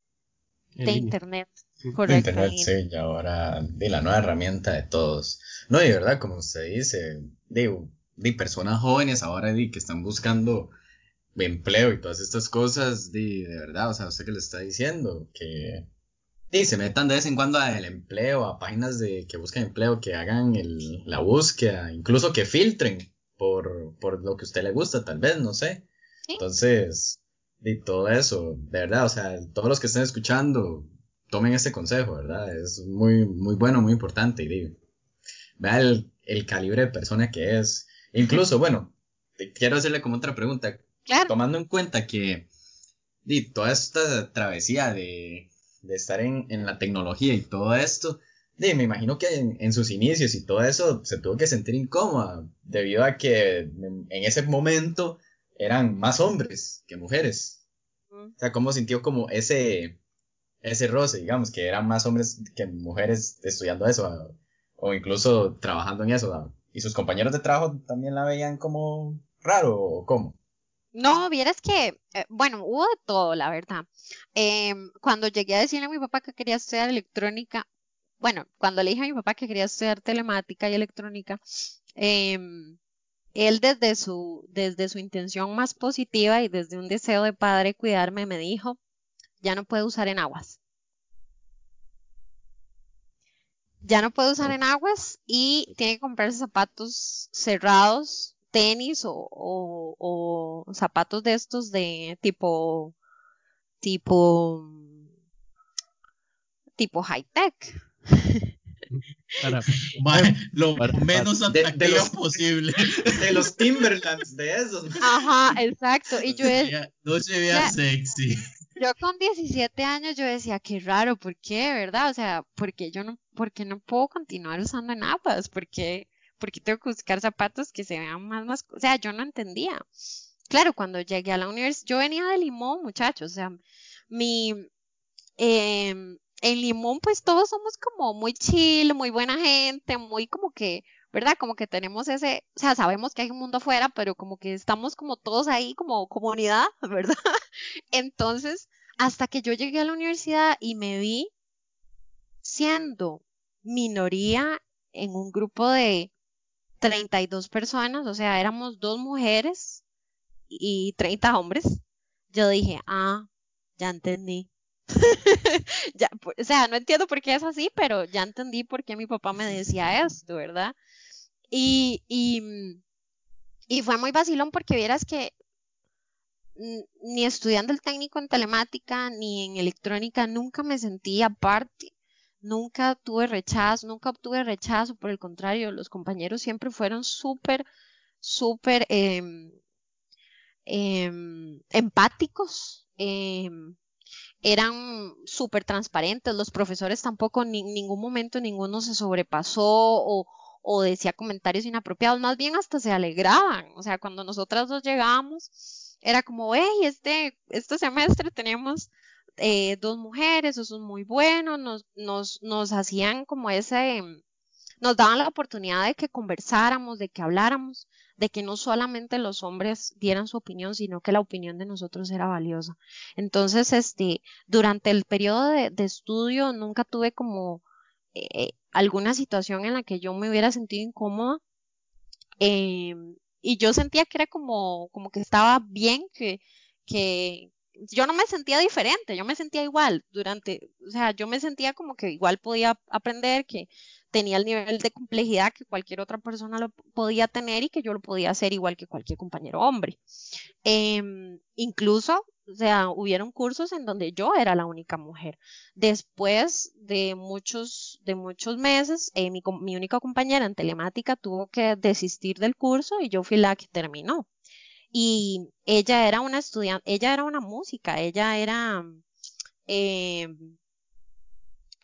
de internet. Correcto. Internet, sí, y ahora de la nueva herramienta de todos. No, de verdad, como usted dice, de, de personas jóvenes ahora de, que están buscando empleo y todas estas cosas, de, de verdad, o sea, usted que le está diciendo que Sí, se metan de vez en cuando al empleo, a páginas de que busquen empleo, que hagan el, la búsqueda, incluso que filtren por, por lo que a usted le gusta, tal vez, no sé. Entonces, y todo eso, de verdad, o sea, todos los que estén escuchando, tomen ese consejo, ¿verdad? Es muy, muy bueno, muy importante. Y digo, vea el, el calibre de persona que es. Incluso, bueno, quiero hacerle como otra pregunta. Tomando en cuenta que y toda esta travesía de de estar en, en la tecnología y todo esto, me imagino que en, sus inicios y todo eso se tuvo que sentir incómoda debido a que en, ese momento eran más hombres que mujeres. O sea, ¿cómo sintió como ese, ese roce, digamos, que eran más hombres que mujeres estudiando eso o incluso trabajando en eso? ¿Y sus compañeros de trabajo también la veían como raro o cómo? No, vieras que, eh, bueno, hubo de todo, la verdad. Em, cuando llegué a decirle a mi papá que quería estudiar electrónica, bueno, cuando le dije a mi papá que quería estudiar telemática y electrónica, em, él desde su, desde su intención más positiva y desde un deseo de padre cuidarme, me dijo, ya no puede usar en aguas. Ya no puede usar en aguas y tiene que comprarse zapatos cerrados tenis o, o, zapatos de estos de tipo, tipo, tipo high tech. Para, lo menos atractivo posible. De los Timberlands, de esos. Ajá, exacto. Y yo no se vea sexy. Yo con 17 años yo decía, qué raro, ¿por qué? ¿Verdad? O sea, porque yo no, porque no puedo continuar usando napas? Porque porque tengo que buscar zapatos que se vean más, más, o sea, yo no entendía. Claro, cuando llegué a la universidad, yo venía de Limón, muchachos, o sea, mi, eh, en Limón pues todos somos como muy chill, muy buena gente, muy como que, ¿verdad? Como que tenemos ese, o sea, sabemos que hay un mundo afuera, pero como que estamos como todos ahí como comunidad, ¿verdad? Entonces, hasta que yo llegué a la universidad y me vi siendo minoría en un grupo de 32 personas, o sea, éramos dos mujeres y 30 hombres. Yo dije, ah, ya entendí. o sea, no entiendo por qué es así, pero ya entendí por qué mi papá me decía esto, ¿verdad? Y, y, mm, y fue muy vacilón porque vieras que ni estudiando el técnico en telemática ni en electrónica nunca me sentí aparte. Nunca tuve rechazo, nunca obtuve rechazo, por el contrario, los compañeros siempre fueron súper, súper em, em, empáticos, em, eran súper transparentes, los profesores tampoco en ningún momento ninguno se sobrepasó o, o decía comentarios inapropiados, más bien hasta se alegraban, o sea, cuando nosotras dos llegábamos, era como, hey, este, este semestre tenemos eh, dos mujeres, eso es muy bueno, nos, nos, nos hacían como ese, nos daban la oportunidad de que conversáramos, de que habláramos, de que no solamente los hombres dieran su opinión, sino que la opinión de nosotros era valiosa. Entonces, este, durante el periodo de, estudio nunca tuve como eh, alguna situación en la que yo me hubiera sentido incómoda. eh, y yo sentía que era como, como que estaba bien, que, que yo no me sentía diferente, yo me sentía igual durante, o sea, yo me sentía como que igual podía aprender, que tenía el nivel de complejidad que cualquier otra persona lo podía tener y que yo lo podía hacer igual que cualquier compañero hombre. Em, incluso, o sea, hubieron cursos en donde yo era la única mujer. Después de muchos, de muchos meses, eh, mi, única compañera en telemática tuvo que desistir del curso y yo fui la que terminó. Y ella era una estudiante, ella era una música, ella era, em,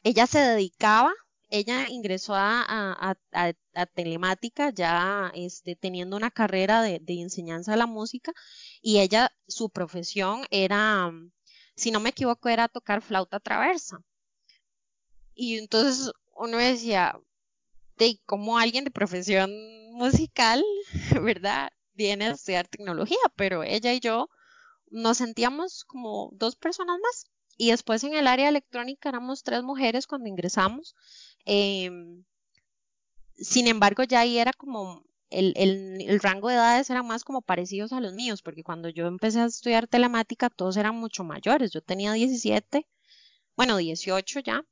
ella se dedicaba, ella ingresó a, telemática ya este, teniendo una carrera de, de enseñanza de la música y ella, su profesión era, mm, si no me equivoco, era tocar flauta traversa. Y entonces uno decía, de cómo alguien de profesión musical, ¿verdad? Viene a estudiar tecnología, pero ella y yo nos sentíamos como dos personas más. Y después en el área electrónica éramos tres mujeres cuando ingresamos. Em, sin embargo, ya ahí era como el, el, rango de edades eran más como parecidos a los míos, porque cuando yo empecé a estudiar telemática, todos eran mucho mayores. Yo tenía 17, bueno, 18 ya,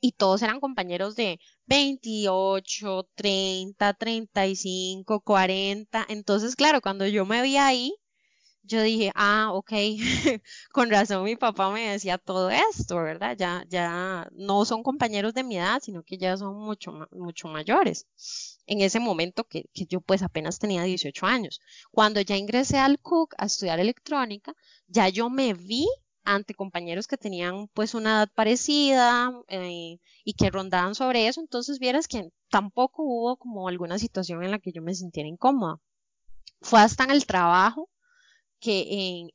y todos eran compañeros de 28, 30, 35, 40. Entonces, claro, cuando yo me vi ahí, yo dije, ah, ok, con razón mi papá me decía todo esto, ¿verdad? Ya, ya no son compañeros de mi edad, sino que ya son mucho, mucho mayores. En ese momento que, que yo pues apenas tenía 18 años. Cuando ya ingresé al CUC a estudiar electrónica, ya yo me vi ante compañeros que tenían pues una edad parecida eh, y que rondaban sobre eso, entonces vieras que tampoco hubo como alguna situación en la que yo me sintiera incómoda. Fue hasta en el trabajo que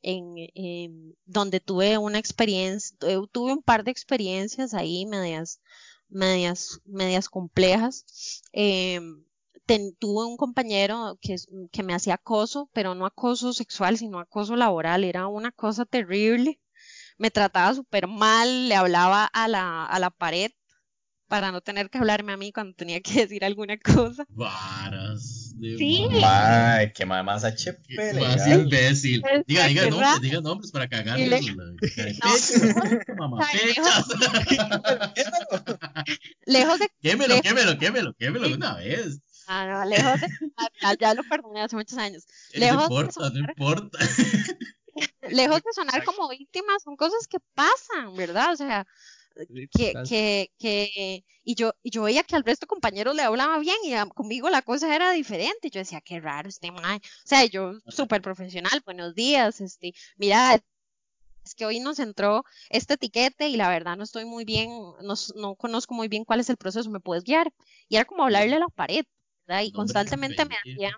en, en, donde tuve una experiencia, tu- tuve un par de experiencias ahí medias, medias, medias complejas. em, tuve un compañero que, que me hacía acoso, pero no acoso sexual, sino acoso laboral. Era una cosa terrible. Me trataba súper mal, le hablaba a la, a la pared para no tener que hablarme a mí cuando tenía que decir alguna cosa. Varas de Sí. Mae, qué mae más HP, Más imbécil. Diga, diga nombres, diga nombres para Y cagarle le-. Lejos de, Quémelo, quémelo, quémelo, quémelo de una vez. ah, no, lejos de, ya, lo perdoné hace muchos años. Eh, Lejos No importa, no importa. lejos de sonar como víctimas, son cosas que pasan, ¿verdad? O sea, que, que, que, y yo, y yo veía que al resto de compañeros le hablaba bien y a- conmigo la cosa era diferente. Yo decía, qué raro este mae. O sea, yo súper profesional, buenos días, este, mira, es que hoy nos entró este etiquete y la verdad no estoy muy bien, no, no conozco muy bien cuál es el proceso, ¿me puedes guiar? Y era como hablarle a la pared, ¿verdad? Y constantemente me hacía,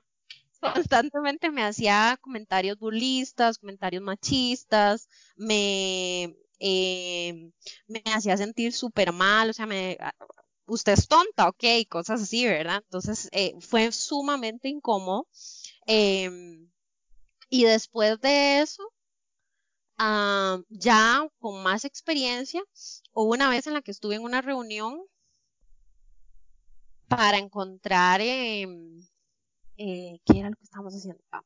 constantemente me hacía comentarios burlistas, comentarios machistas, me, eh, me hacía sentir súper mal, o sea, me, ah, usted es tonta, ok, cosas así, ¿verdad? Entonces eh, fue sumamente incómodo. em, y después de eso, ah, ya con más experiencia, hubo una vez en la que estuve en una reunión para encontrar em, eh, qué era lo que estábamos haciendo. Ah,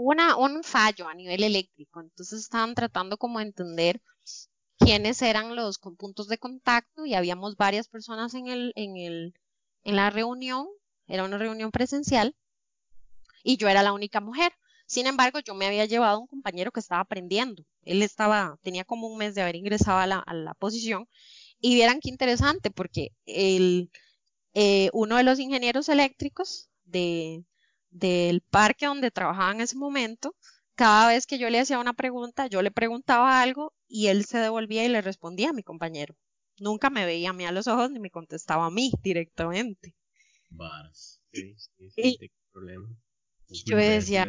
una, un fallo a nivel eléctrico, entonces estaban tratando como de entender quiénes eran los puntos de contacto y habíamos varias personas en el, en el, en la reunión era una reunión presencial y yo era la única mujer. Sin embargo, yo me había llevado a un compañero que estaba aprendiendo. Él estaba, tenía como un mes de haber ingresado a la, a la posición y vieran qué interesante porque el, eh, uno de los ingenieros eléctricos de, del parque donde trabajaba en ese momento, cada vez que yo le hacía una pregunta, yo le preguntaba algo y él se devolvía y le respondía a mi compañero. Nunca me veía a mí a los ojos ni me contestaba a mí directamente. Varas. Sí, sí, Y- sí, problema. Y yo decía,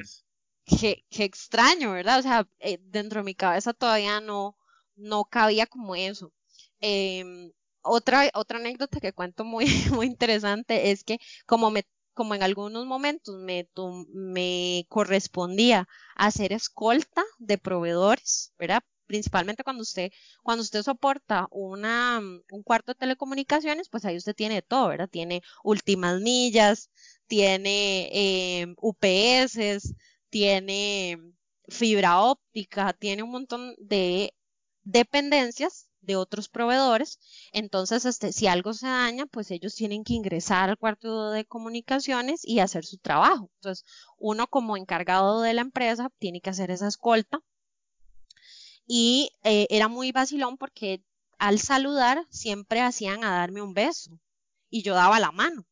qué, qué extraño, ¿verdad? O sea, eh, dentro de mi cabeza todavía no, no cabía como eso. Em, otra, otra anécdota que cuento muy, muy interesante es que como me, como en algunos momentos me, correspondía hacer escolta de proveedores, ¿verdad? Principalmente cuando usted, cuando usted soporta una, mm, un cuarto de telecomunicaciones, pues ahí usted tiene todo, ¿verdad? Tiene últimas millas, tiene em, UPS, tiene fibra óptica, tiene un montón de dependencias de otros proveedores. Entonces, este, si algo se daña, pues ellos tienen que ingresar al cuarto de comunicaciones y hacer su trabajo. Entonces, uno como encargado de la empresa tiene que hacer esa escolta. Y eh, era muy vacilón porque al saludar siempre hacían a darme un beso y yo daba la mano,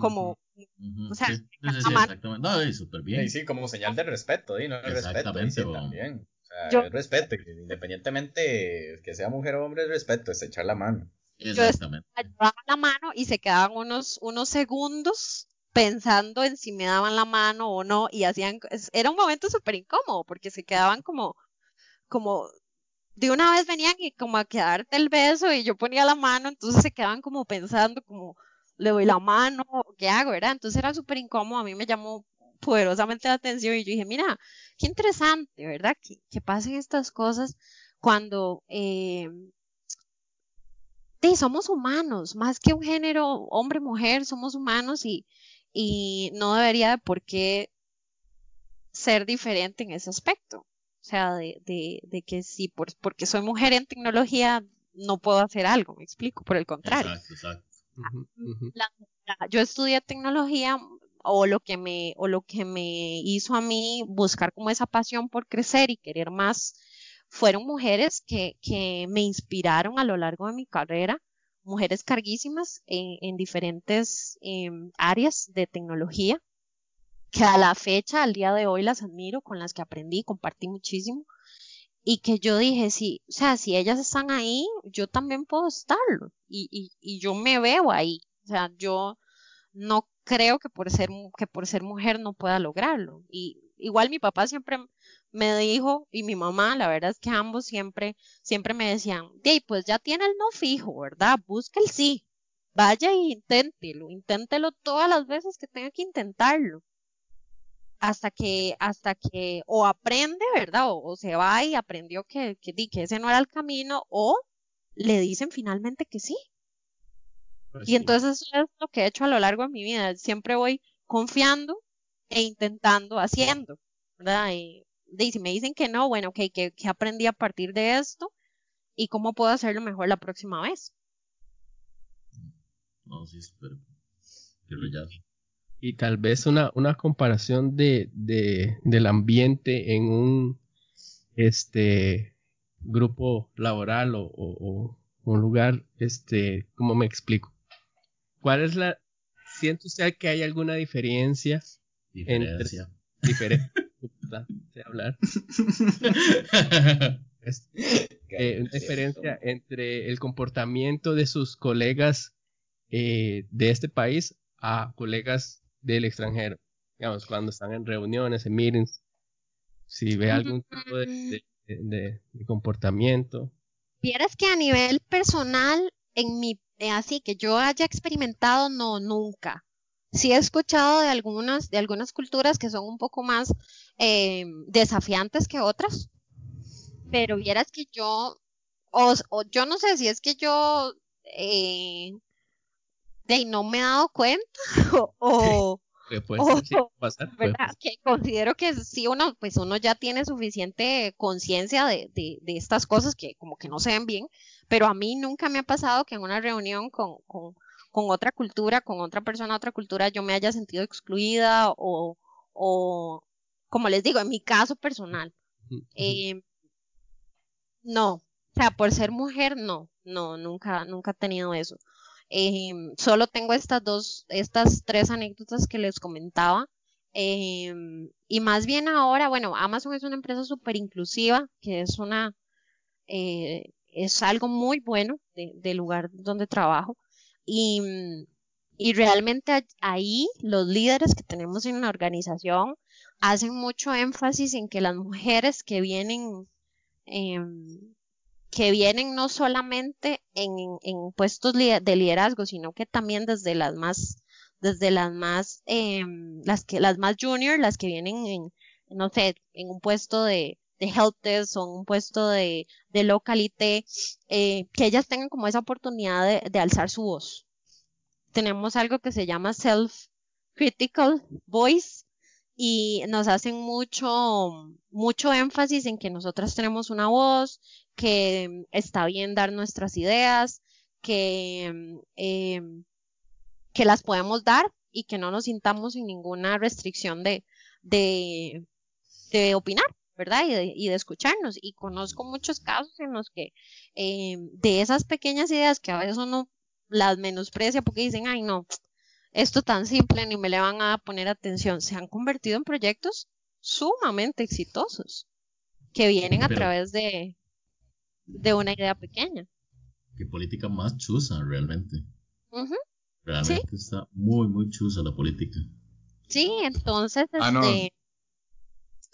como, o sea, sí, exactamente. No, súper bien. Sí, como señal de respeto, ¿sí? no el respeto, Exactamente, sí, bo. también. O sea, Yo- es respeto, independientemente que sea mujer o hombre, es respeto, es echar la mano. Exactamente. la mano y se quedaban unos, unos segundos pensando en si me daban la mano o no y hacían, era un momento súper incómodo porque se quedaban como, como, de una vez venían y como a quedarte el beso y yo ponía la mano, entonces se quedaban como pensando como, le doy la mano, ¿qué hago, verdad? Entonces era súper incómodo, a mí me llamó poderosamente la atención y yo dije, mira, qué interesante, ¿verdad? Que, que pasen estas cosas cuando, eh, sí, somos humanos, más que un género hombre-mujer, somos humanos y, y no debería de por qué ser diferente en ese aspecto. O sea, de, de, de que si por, porque soy mujer en tecnología no puedo hacer algo, me explico, por el contrario. Exacto, exacto. La- la- yo estudié tecnología o lo que me, o lo que me hizo a mí buscar como esa pasión por crecer y querer más, fueron mujeres que, que me inspiraron a lo largo de mi carrera, mujeres carguísimas en, en diferentes em, áreas de tecnología, que a la fecha, al día de hoy, las admiro, con las que aprendí, compartí muchísimo, y que yo dije, sí, o sea, si ellas están ahí, yo también puedo estarlo, y, y, y yo me veo ahí, o sea, yo no creo que por ser, que por ser mujer no pueda lograrlo. Y igual mi papá siempre me dijo, y mi mamá, la verdad es que ambos siempre, siempre me decían, "Dey, pues ya tiene el no fijo, ¿verdad? Busca el sí. Vaya y inténtelo, inténtelo todas las veces que tenga que intentarlo. Hasta que, hasta que o aprende, ¿verdad? O, se va y aprendió que, que, que ese no era el camino, o le dicen finalmente que sí. Pues Y sí. entonces eso es lo que he hecho a lo largo de mi vida. Siempre voy confiando e intentando, haciendo, ¿verdad? Y, y si me dicen que no, bueno, ok, ¿qué, qué aprendí a partir de esto? ¿Y cómo puedo hacerlo mejor la próxima vez? No, sí, súper. Qué rollazo. Y tal vez una, una comparación de, de, del ambiente en un este grupo laboral o, o- o un lugar, este, ¿cómo me explico? ¿Cuál es la, siente usted que hay alguna diferencia, Diferencia. diferente, puta, sé hablar, Es- eh, una diferencia entre el comportamiento de sus colegas eh, de este país a colegas del extranjero. Digamos, cuando están en reuniones, en meetings, si ve algún tipo de, de- de- de comportamiento. Vieras que a nivel personal, en mi, eh, así que yo haya experimentado, no, nunca. Sí he escuchado de algunas, de algunas culturas que son un poco más eh, desafiantes que otras, pero vieras que yo, o, o yo no sé si es que yo eh, de no me he dado cuenta o, o- Que puede Oh, ser, sí, pasar, puede ¿verdad? pasar. Que considero que sí uno, pues uno ya tiene suficiente conciencia de, de, de estas cosas que como que no se ven bien, pero a mí nunca me ha pasado que en una reunión con, con, con otra cultura, con otra persona, otra cultura, yo me haya sentido excluida o, o como les digo, en mi caso personal. Eh, no, o sea, por ser mujer, no, no, nunca, nunca he tenido eso. Eh, solo tengo estas dos, estas tres anécdotas que les comentaba. Eh, y más bien ahora, bueno, Amazon es una empresa súper inclusiva, que es una, eh, es algo muy bueno de- del lugar donde trabajo. Y, y realmente ahí los líderes que tenemos en la organización hacen mucho énfasis en que las mujeres que vienen, em, que vienen no solamente en, en puestos de liderazgo, sino que también desde las más, desde las más, em, las que, las más junior, las que vienen en, no sé, en un puesto de, de help desk o un puesto de, de localité, eh, que ellas tengan como esa oportunidad de, de alzar su voz. Tenemos algo que se llama self-critical voice y nos hacen mucho, mucho énfasis en que nosotras tenemos una voz, que está bien dar nuestras ideas, que, eh, que las podemos dar y que no nos sintamos sin ninguna restricción de, de, de opinar, ¿verdad? Y de, y de escucharnos. Y conozco muchos casos en los que eh, de esas pequeñas ideas que a veces uno las menosprecia porque dicen, ay no, esto tan simple ni me le van a poner atención, se han convertido en proyectos sumamente exitosos que vienen a Pero- través de, de una idea pequeña. Qué política más chusa, realmente. Realmente está muy, muy chusa la política. Sí, entonces, Ah, no.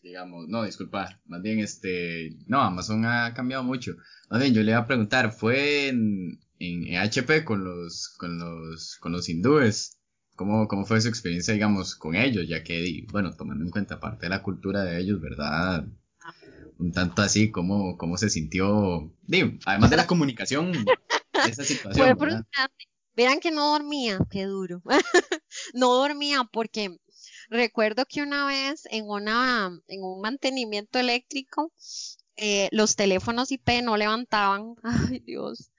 Digamos, no, disculpa, más bien este, no, Amazon ha cambiado mucho. Más bien, yo le iba a preguntar, ¿fue en, en, en HP con los, con los, con los hindúes? ¿Cómo, ¿Cómo fue su experiencia, digamos, con ellos? Ya que, bueno, tomando en cuenta parte de la cultura de ellos, ¿verdad? Un tanto así, ¿cómo, cómo se sintió? Digo, además de la comunicación, esa situación. Verán que no dormía, qué duro. no dormía porque recuerdo que una vez en una, en un mantenimiento eléctrico, eh, los teléfonos IP no levantaban. Ay, Dios.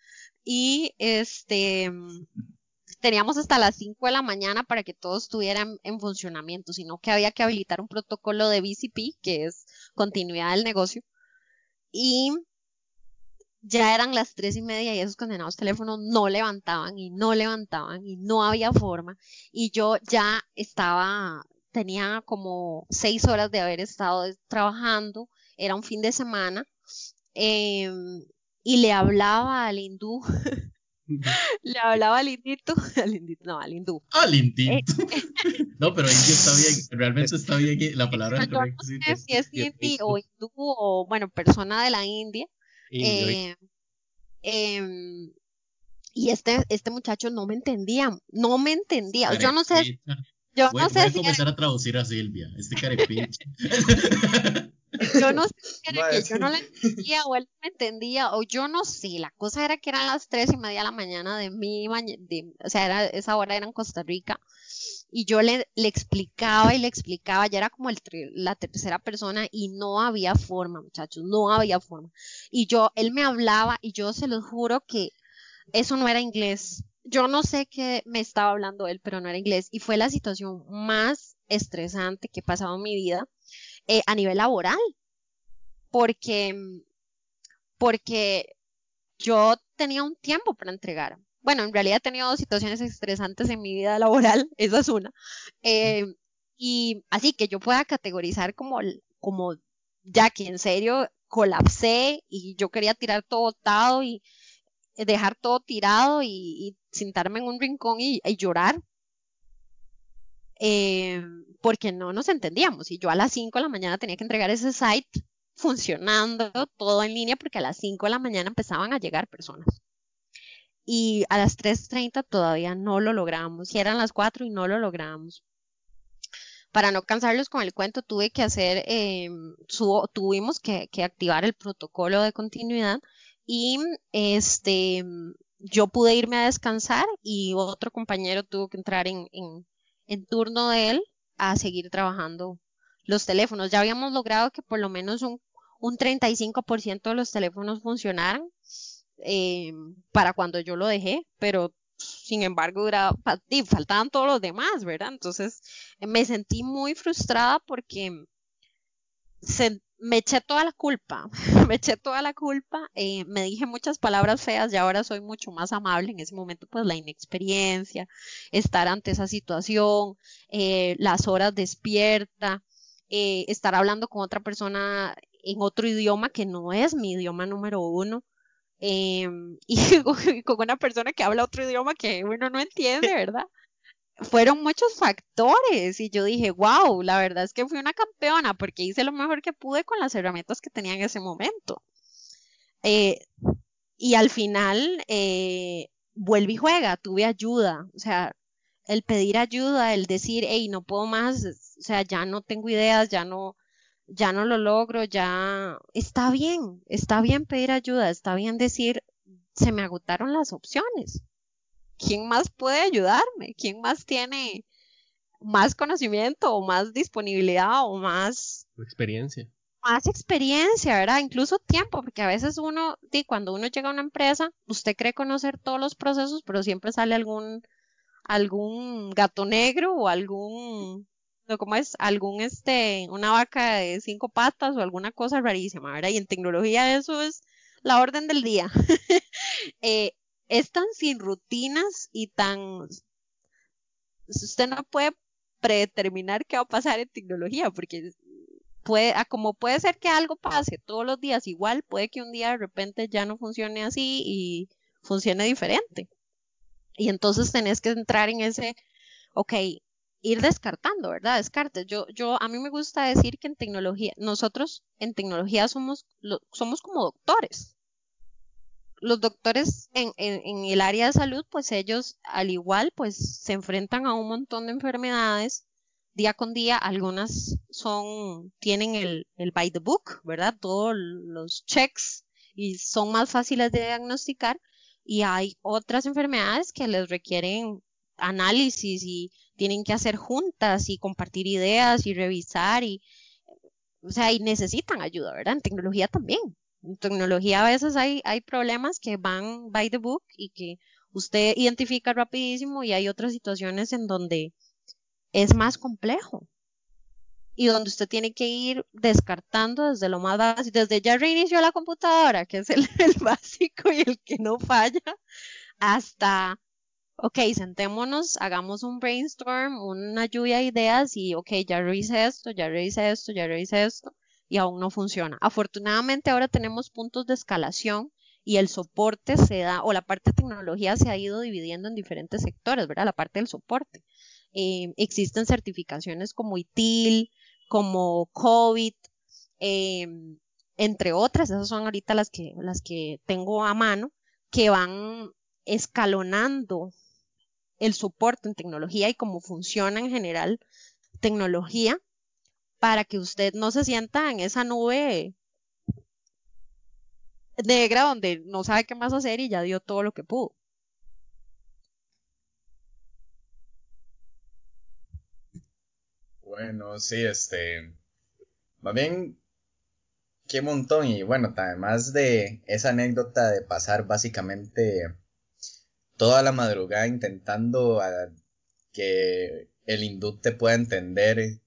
Y este, mm, teníamos hasta las 5 de la mañana para que todo estuviera en, en funcionamiento, sino que había que habilitar un protocolo de BCP, que es continuidad del negocio. Y ya eran las tres y media y esos condenados teléfonos no levantaban y no levantaban y no había forma. Y yo ya estaba, tenía como seis horas de haber estado trabajando, era un fin de semana, em, y le hablaba al hindú, le hablaba al indito, al indito, no, al hindú. ¡Ah, lindito! no, pero indio está bien, realmente está bien la palabra Yo no correcta. sí, sé si es hindi o hindú o, bueno, persona de la India. Indio, Eh, em, y este, este muchacho no me entendía, no me entendía. Yo no sé. Yo Voy, no voy a sé si comenzar a traducir a Silvia, este carepicha. yo no sé si era Mae, que yo no le entendía o él no me entendía o yo no sé. La cosa era que eran las tres y media de la mañana de mi maña- de, o sea, era, esa hora era en Costa Rica. Y yo le, le explicaba y le explicaba, ya era como el, la tercera persona y no había forma, muchachos, no había forma. Y yo, él me hablaba y yo se los juro que eso no era inglés. Yo no sé qué me estaba hablando él, pero no era inglés. Y fue la situación más estresante que he pasado en mi vida eh, a nivel laboral. Porque, porque yo tenía un tiempo para entregar. Bueno, en realidad he tenido dos situaciones estresantes en mi vida laboral, esa es una. Eh, y así que yo pueda categorizar como, como ya que en serio colapsé y yo quería tirar todo botado y dejar todo tirado y, y sentarme en un rincón y, llorar. eh, porque no nos entendíamos y yo a las 5 de la mañana tenía que entregar ese site funcionando todo en línea porque a las 5 de la mañana empezaban a llegar personas y a las 3.30 todavía no lo logramos y eran las 4 y no lo logramos. Para no cansarlos con el cuento, tuve que hacer, eh, su- tuvimos que, que activar el protocolo de continuidad y este, yo pude irme a descansar y otro compañero tuvo que entrar en, en, turno de él a seguir trabajando los teléfonos. Ya habíamos logrado que por lo menos un, un 35% de los teléfonos funcionaran eh, para cuando yo lo dejé, pero sin embargo, fa- y faltaban todos los demás, ¿verdad? Entonces, me sentí muy frustrada porque se- me eché toda la culpa, me eché toda la culpa, eh, me dije muchas palabras feas y ahora soy mucho más amable. En ese momento, pues la inexperiencia, estar ante esa situación, eh, las horas despierta, eh, estar hablando con otra persona en otro idioma que no es mi idioma número uno. em, y con con una persona que habla otro idioma que uno no entiende, ¿verdad? Fueron muchos factores y yo dije, wow, la verdad es que fui una campeona porque hice lo mejor que pude con las herramientas que tenía en ese momento. Eh, y al final, eh, vuelve y juega, tuve ayuda, o sea, el pedir ayuda, el decir, hey, no puedo más, o sea, ya no tengo ideas, ya no, ya no lo logro, ya está bien, está bien pedir ayuda, está bien decir, se me agotaron las opciones. ¿Quién más puede ayudarme? ¿Quién más tiene más conocimiento o más disponibilidad o más, experiencia. más experiencia, ¿verdad? Incluso tiempo, porque a veces uno, di, cuando uno llega a una empresa, usted cree conocer todos los procesos, pero siempre sale algún, algún gato negro o algún, no, ¿cómo es? Algún, este, una vaca de cinco patas o alguna cosa rarísima, ¿verdad? Y en tecnología eso es la orden del día. Eh, es tan sin rutinas y tan... Usted no puede predeterminar qué va a pasar en tecnología, porque puede, a como puede ser que algo pase todos los días igual, puede que un día de repente ya no funcione así y funcione diferente. Y entonces tenés que entrar en ese, ok, ir descartando, ¿verdad? Descartes. Yo, yo, a mí me gusta decir que en tecnología, nosotros en tecnología somos, lo- somos como doctores los doctores en, el área de salud, pues ellos al igual, pues se enfrentan a un montón de enfermedades día con día. Algunas son, tienen el, el by the book, ¿verdad? Todos los checks y son más fáciles de diagnosticar. Y hay otras enfermedades que les requieren análisis y tienen que hacer juntas y compartir ideas y revisar y, o sea, y necesitan ayuda, ¿verdad? En tecnología también. En tecnología a veces hay, hay problemas que van by the book y que usted identifica rapidísimo y hay otras situaciones en donde es más complejo y donde usted tiene que ir descartando desde lo más básico, desde ya reinició la computadora, que es el, básico y el que no falla, hasta, ok, sentémonos, hagamos un brainstorm, una lluvia de ideas y, ok, ya revisé esto, ya revisé esto, ya revisé esto y aún no funciona. Afortunadamente ahora tenemos puntos de escalación y el soporte se da, o la parte de tecnología se ha ido dividiendo en diferentes sectores, ¿verdad? La parte del soporte. Eh, existen certificaciones como ITIL, como COVID, eh, entre otras, esas son ahorita las que, las que tengo a mano, que van escalonando el soporte en tecnología y cómo funciona en general tecnología para que usted no se sienta en esa nube negra donde no sabe qué más hacer y ya dio todo lo que pudo. Bueno, sí, este. Más bien, qué montón. Y bueno, además de esa anécdota de pasar básicamente toda la madrugada intentando que el hindú te pueda entender.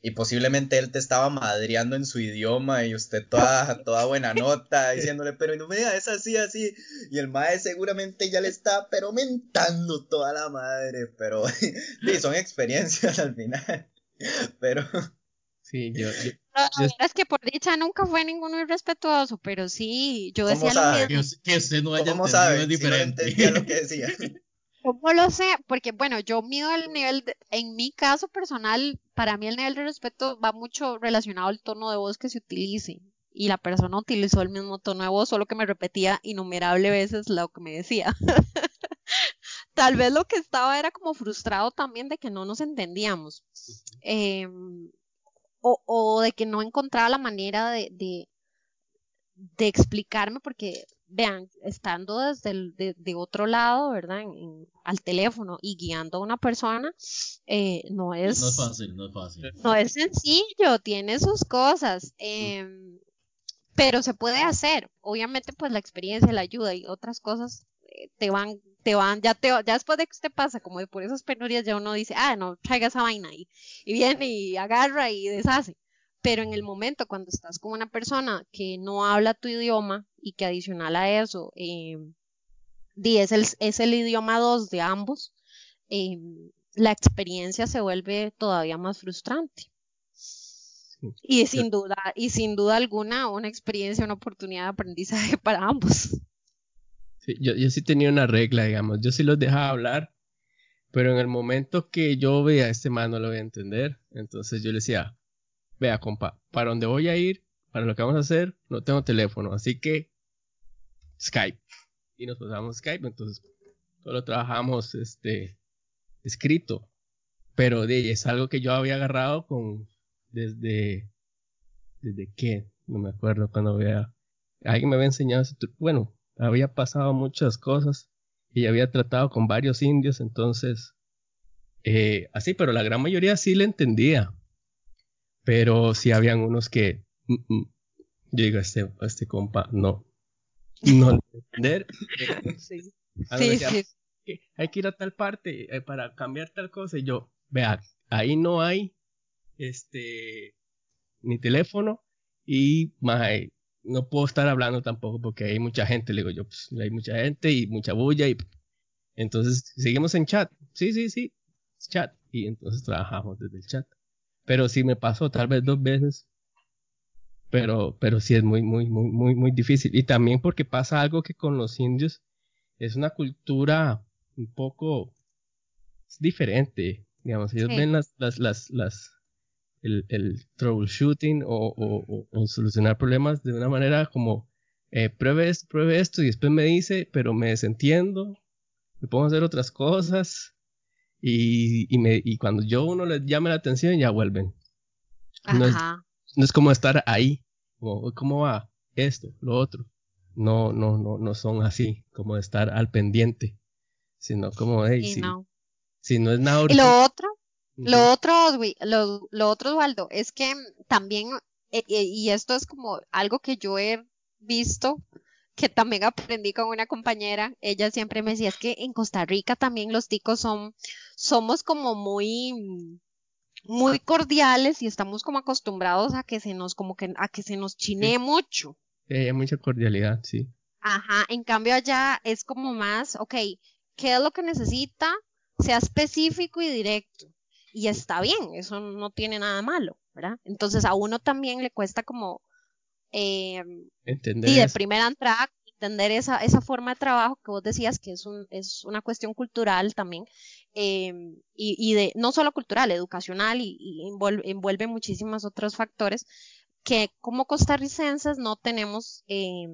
Y posiblemente él te estaba madreando en su idioma y usted toda, toda buena nota diciéndole, pero no me es así, así. Y el mae seguramente ya le está pero mentando toda la madre. Pero sí, son experiencias al final. Pero Sí, yo, yo- Yo- verdad es que por dicha nunca fue ninguno irrespetuoso, pero sí, yo ¿Cómo decía lo? Que, que usted no haya ¿cómo entendido sabe? es Si no diferente. entendía lo que decía. ¿Cómo lo sé? Porque bueno, yo mido el nivel, de- en mi caso personal, para mí el nivel de respeto va mucho relacionado al tono de voz que se utilice. Y la persona utilizó el mismo tono de voz, solo que me repetía innumerables veces lo que me decía. Tal vez lo que estaba era como frustrado también de que no nos entendíamos. Em, o, o de que no encontraba la manera de, de, de explicarme, porque vean, estando desde el, de, de otro lado, ¿verdad? En- en- al teléfono y guiando a una persona, eh, no es, No es fácil, no es fácil. no es sencillo, tiene sus cosas, em, pero se puede hacer. Obviamente, pues la experiencia, la ayuda y otras cosas eh, te van, te van, ya te, ya después de que usted pasa como de por esas penurias, ya uno dice, ah, no, traiga esa vaina y, y viene y agarra y deshace. Pero en el momento cuando estás con una persona que no habla tu idioma y que adicional a eso, eh, es, el, es el idioma dos de ambos, eh, la experiencia se vuelve todavía más frustrante. Y sin duda, y sin duda alguna, una experiencia, una oportunidad de aprendizaje para ambos. Sí, yo, yo sí tenía una regla, digamos, yo sí los dejaba hablar, pero en el momento que yo vea este man no lo voy a entender, entonces yo le decía, vea compa, para dónde voy a ir, para lo que vamos a hacer, no tengo teléfono, así que Skype. Y nos pasamos Skype, entonces solo trabajamos este escrito, pero de, es algo que yo había agarrado con desde desde qué, no me acuerdo cuando había alguien me había enseñado ese bueno, había pasado muchas cosas y había tratado con varios indios, entonces eh, así, pero la gran mayoría sí le entendía, pero sí habían unos que mm, mm, yo digo este este compa no no entender sí. Sí, sí hay que ir a tal parte eh, para cambiar tal cosa. Y yo, vea, ahí no hay este ni teléfono y no puedo estar hablando tampoco porque hay mucha gente. Le digo yo, pues hay mucha gente y mucha bulla y entonces seguimos en chat. Sí, sí, sí, chat. Y entonces trabajamos desde el chat. Pero sí me pasó tal vez dos veces. Pero, pero sí es muy, muy, muy, muy, muy difícil. Y también porque pasa algo que con los indios es una cultura un poco diferente. Digamos, ellos ven las, las, las, las el, el troubleshooting o, o, o, solucionar problemas de una manera como eh, pruebe esto, pruebe esto y después me dice, pero me desentiendo, me pongo a hacer otras cosas y, y, me, y cuando yo uno les llame la atención ya vuelven. No es, no es, como estar ahí, como, ¿cómo va esto, lo otro? No, no, no, no son así, como estar al pendiente sino como, hey, si, no. si no es nada. Y lo otro, lo otro, lo, lo otro, Osvaldo, es que también, eh, eh, y esto es como algo que yo he visto, que también aprendí con una compañera, ella siempre me decía, es que en Costa Rica también los ticos son, somos como muy, muy cordiales y estamos como acostumbrados a que se nos, como que, a que se nos chinee mucho. hay mucha cordialidad, sí. Ajá, en cambio allá es como más, ok, qué es lo que necesita, sea específico y directo. Y está bien, eso no tiene nada malo, ¿verdad? Entonces a uno también le cuesta como eh, entender y de primera entrada entender esa, esa forma de trabajo que vos decías que es, un, es una cuestión cultural también, eh, y, y, de no solo cultural, educacional y, y envuelve, envuelve, muchísimos otros factores que como costarricenses no tenemos eh,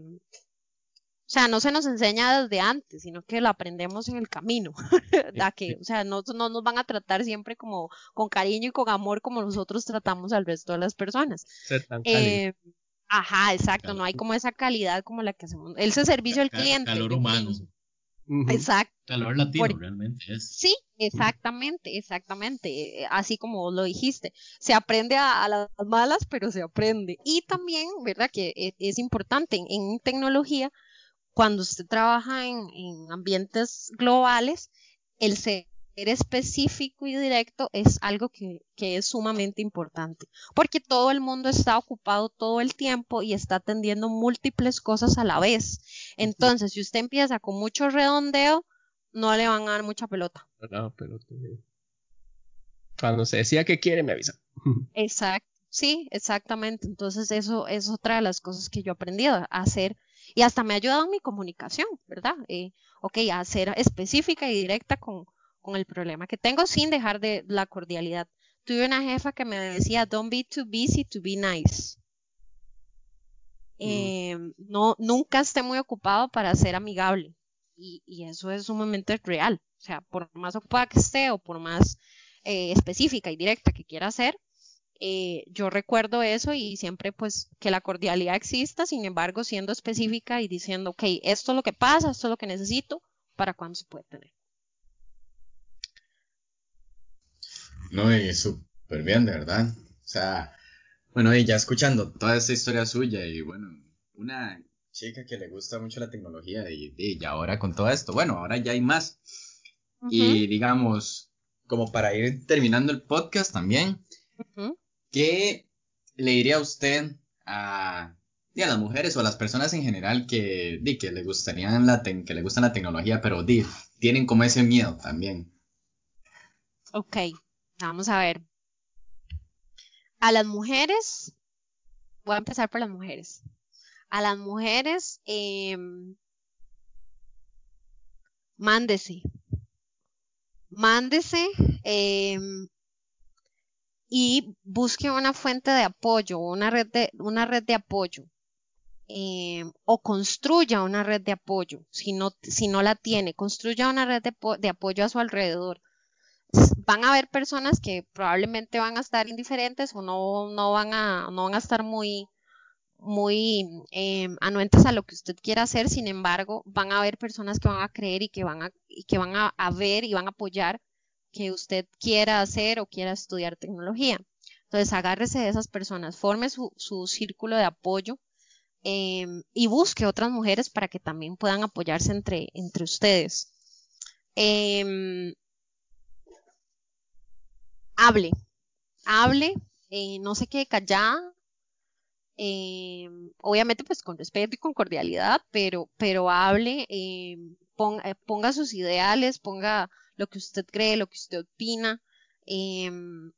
o sea, no se nos enseña desde antes, sino que lo aprendemos en el camino. ¿verdad? que, o sea, no, no nos van a tratar siempre como con cariño y con amor como nosotros tratamos al resto de las personas. Ser tan eh, ajá, exacto, no hay como esa calidad como la que hacemos. Ese servicio al cliente. Calor humano. Exacto. Calor latino, realmente es. Sí, exactamente, exactamente. Eh, así como lo dijiste. Se aprende a, las malas, pero se aprende. Y también, ¿verdad? Que es, es importante en, en tecnología cuando usted trabaja en, ambientes globales, el ser específico y directo es algo que, es sumamente importante, porque todo el mundo está ocupado todo el tiempo y está atendiendo múltiples cosas a la vez. Entonces, si usted empieza con mucho redondeo, no le van a dar mucha pelota. No, pelota. Cuando se decía que quiere, me avisa. Exacto, sí, exactamente. Entonces, eso es otra de las cosas que yo he aprendido a hacer y hasta me ha ayudado en mi comunicación, ¿verdad? Eh, ok, a ser específica y directa con, con el problema que tengo sin dejar de la cordialidad. Tuve una jefa que me decía, don't be too busy to be nice. Eh, no, nunca esté muy ocupado para ser amigable. Y, y, eso es sumamente real. O sea, por más ocupada que esté o por más eh, específica y directa que quiera ser, eh, yo recuerdo eso y siempre pues que la cordialidad exista, sin embargo siendo específica y diciendo, ok, esto es lo que pasa, esto es lo que necesito, para cuándo se puede tener. No, y súper bien, de verdad. O sea, bueno, y ya escuchando toda esta historia suya y bueno, una chica que le gusta mucho la tecnología y, y ahora con todo esto, bueno, ahora ya hay más. Y digamos, como para ir terminando el podcast también. ¿qué le diría a usted a, di, a las mujeres o a las personas en general que, di, que le gustarían la tec- que le gustan la tecnología, pero di, tienen como ese miedo también? Ok, vamos a ver. A las mujeres, voy a empezar por las mujeres. A las mujeres, em, mándese. Mándese em, y busque una fuente de apoyo, una red de, una red de apoyo. em, o construya una red de apoyo, si no, si no la tiene, construya una red de apoyo a su alrededor van a haber personas que probablemente van a estar indiferentes o no, no van a, no van a estar muy, muy eh, anuentes a lo que usted quiera hacer, sin embargo, van a haber personas que van a creer y que van a, que van a, ver y van a apoyar que usted quiera hacer o quiera estudiar tecnología. Entonces, agárrese de esas personas, forme su, su círculo de apoyo eh, y busque otras mujeres para que también puedan apoyarse entre, entre ustedes. Em, hable, hable, eh, no se quede callada, eh, obviamente pues con respeto y con cordialidad, pero, pero hable, pon- eh, ponga sus ideales, ponga lo que usted cree, lo que usted opina. em,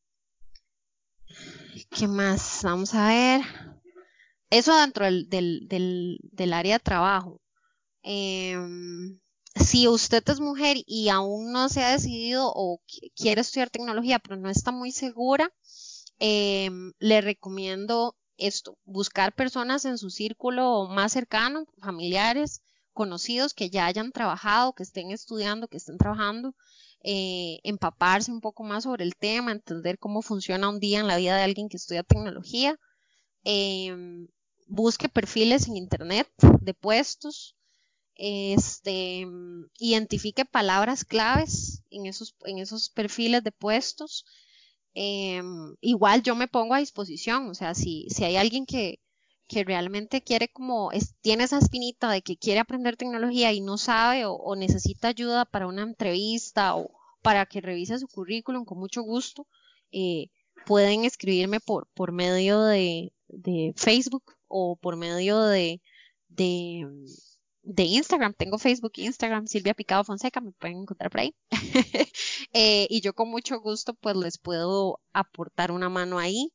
¿qué más? Vamos a ver. Eso dentro del, del, del, del área de trabajo. Si usted es mujer y aún no se ha decidido o qui- quiere estudiar tecnología, pero no está muy segura, em, le recomiendo esto, buscar personas en su círculo más cercano, familiares, conocidos que ya hayan trabajado, que estén estudiando, que estén trabajando, eh, empaparse un poco más sobre el tema, entender cómo funciona un día en la vida de alguien que estudia tecnología. Em, busque perfiles en internet de puestos, este, mm, identifique palabras claves en esos, en esos perfiles de puestos. Em, igual yo me pongo a disposición, o sea, si, si hay alguien que, que realmente quiere como, es- tiene esa espinita de que quiere aprender tecnología y no sabe o, necesita ayuda para una entrevista o para que revise su currículum, con mucho gusto, eh, pueden escribirme por, por medio de, de Facebook o por medio de, de, de Instagram. Tengo Facebook e Instagram, Silvia Picado Fonseca, me pueden encontrar por ahí. Eh, y yo con mucho gusto pues les puedo aportar una mano ahí.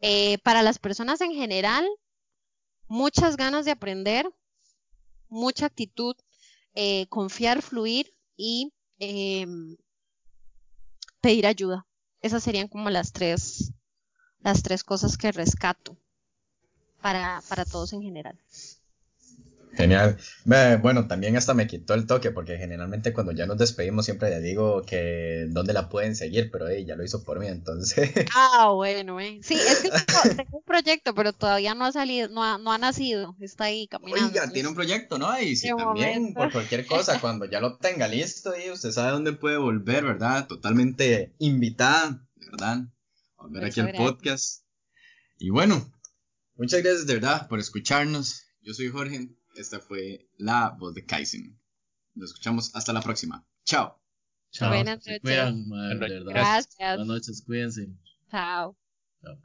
Eh, para las personas en general, muchas ganas de aprender, mucha actitud, eh, confiar, fluir y em, pedir ayuda. Esas serían como las tres, las tres cosas que rescato para, para todos en general. Genial. Bueno, también hasta me quitó el toque porque generalmente cuando ya nos despedimos siempre le digo que dónde la pueden seguir, pero ey, ya lo hizo por mí, entonces. Ah, bueno, eh. Sí, es que tengo, tengo un proyecto, pero todavía no ha salido, no ha, no ha nacido, está ahí caminando. Oiga, tiene un proyecto, ¿no? Y si también momento. por cualquier cosa, cuando ya lo tenga listo, y usted sabe dónde puede volver, ¿verdad? Totalmente invitada, ¿verdad? A volver aquí Muchas al podcast. Y bueno, muchas gracias de verdad por escucharnos. Yo soy Jorge, esta fue la voz de Kaizen. Nos escuchamos hasta la próxima. Chao. Chao. Buenas noches. cuidan, madre. Gracias. Buenas noches, cuídense. Chao. Chao.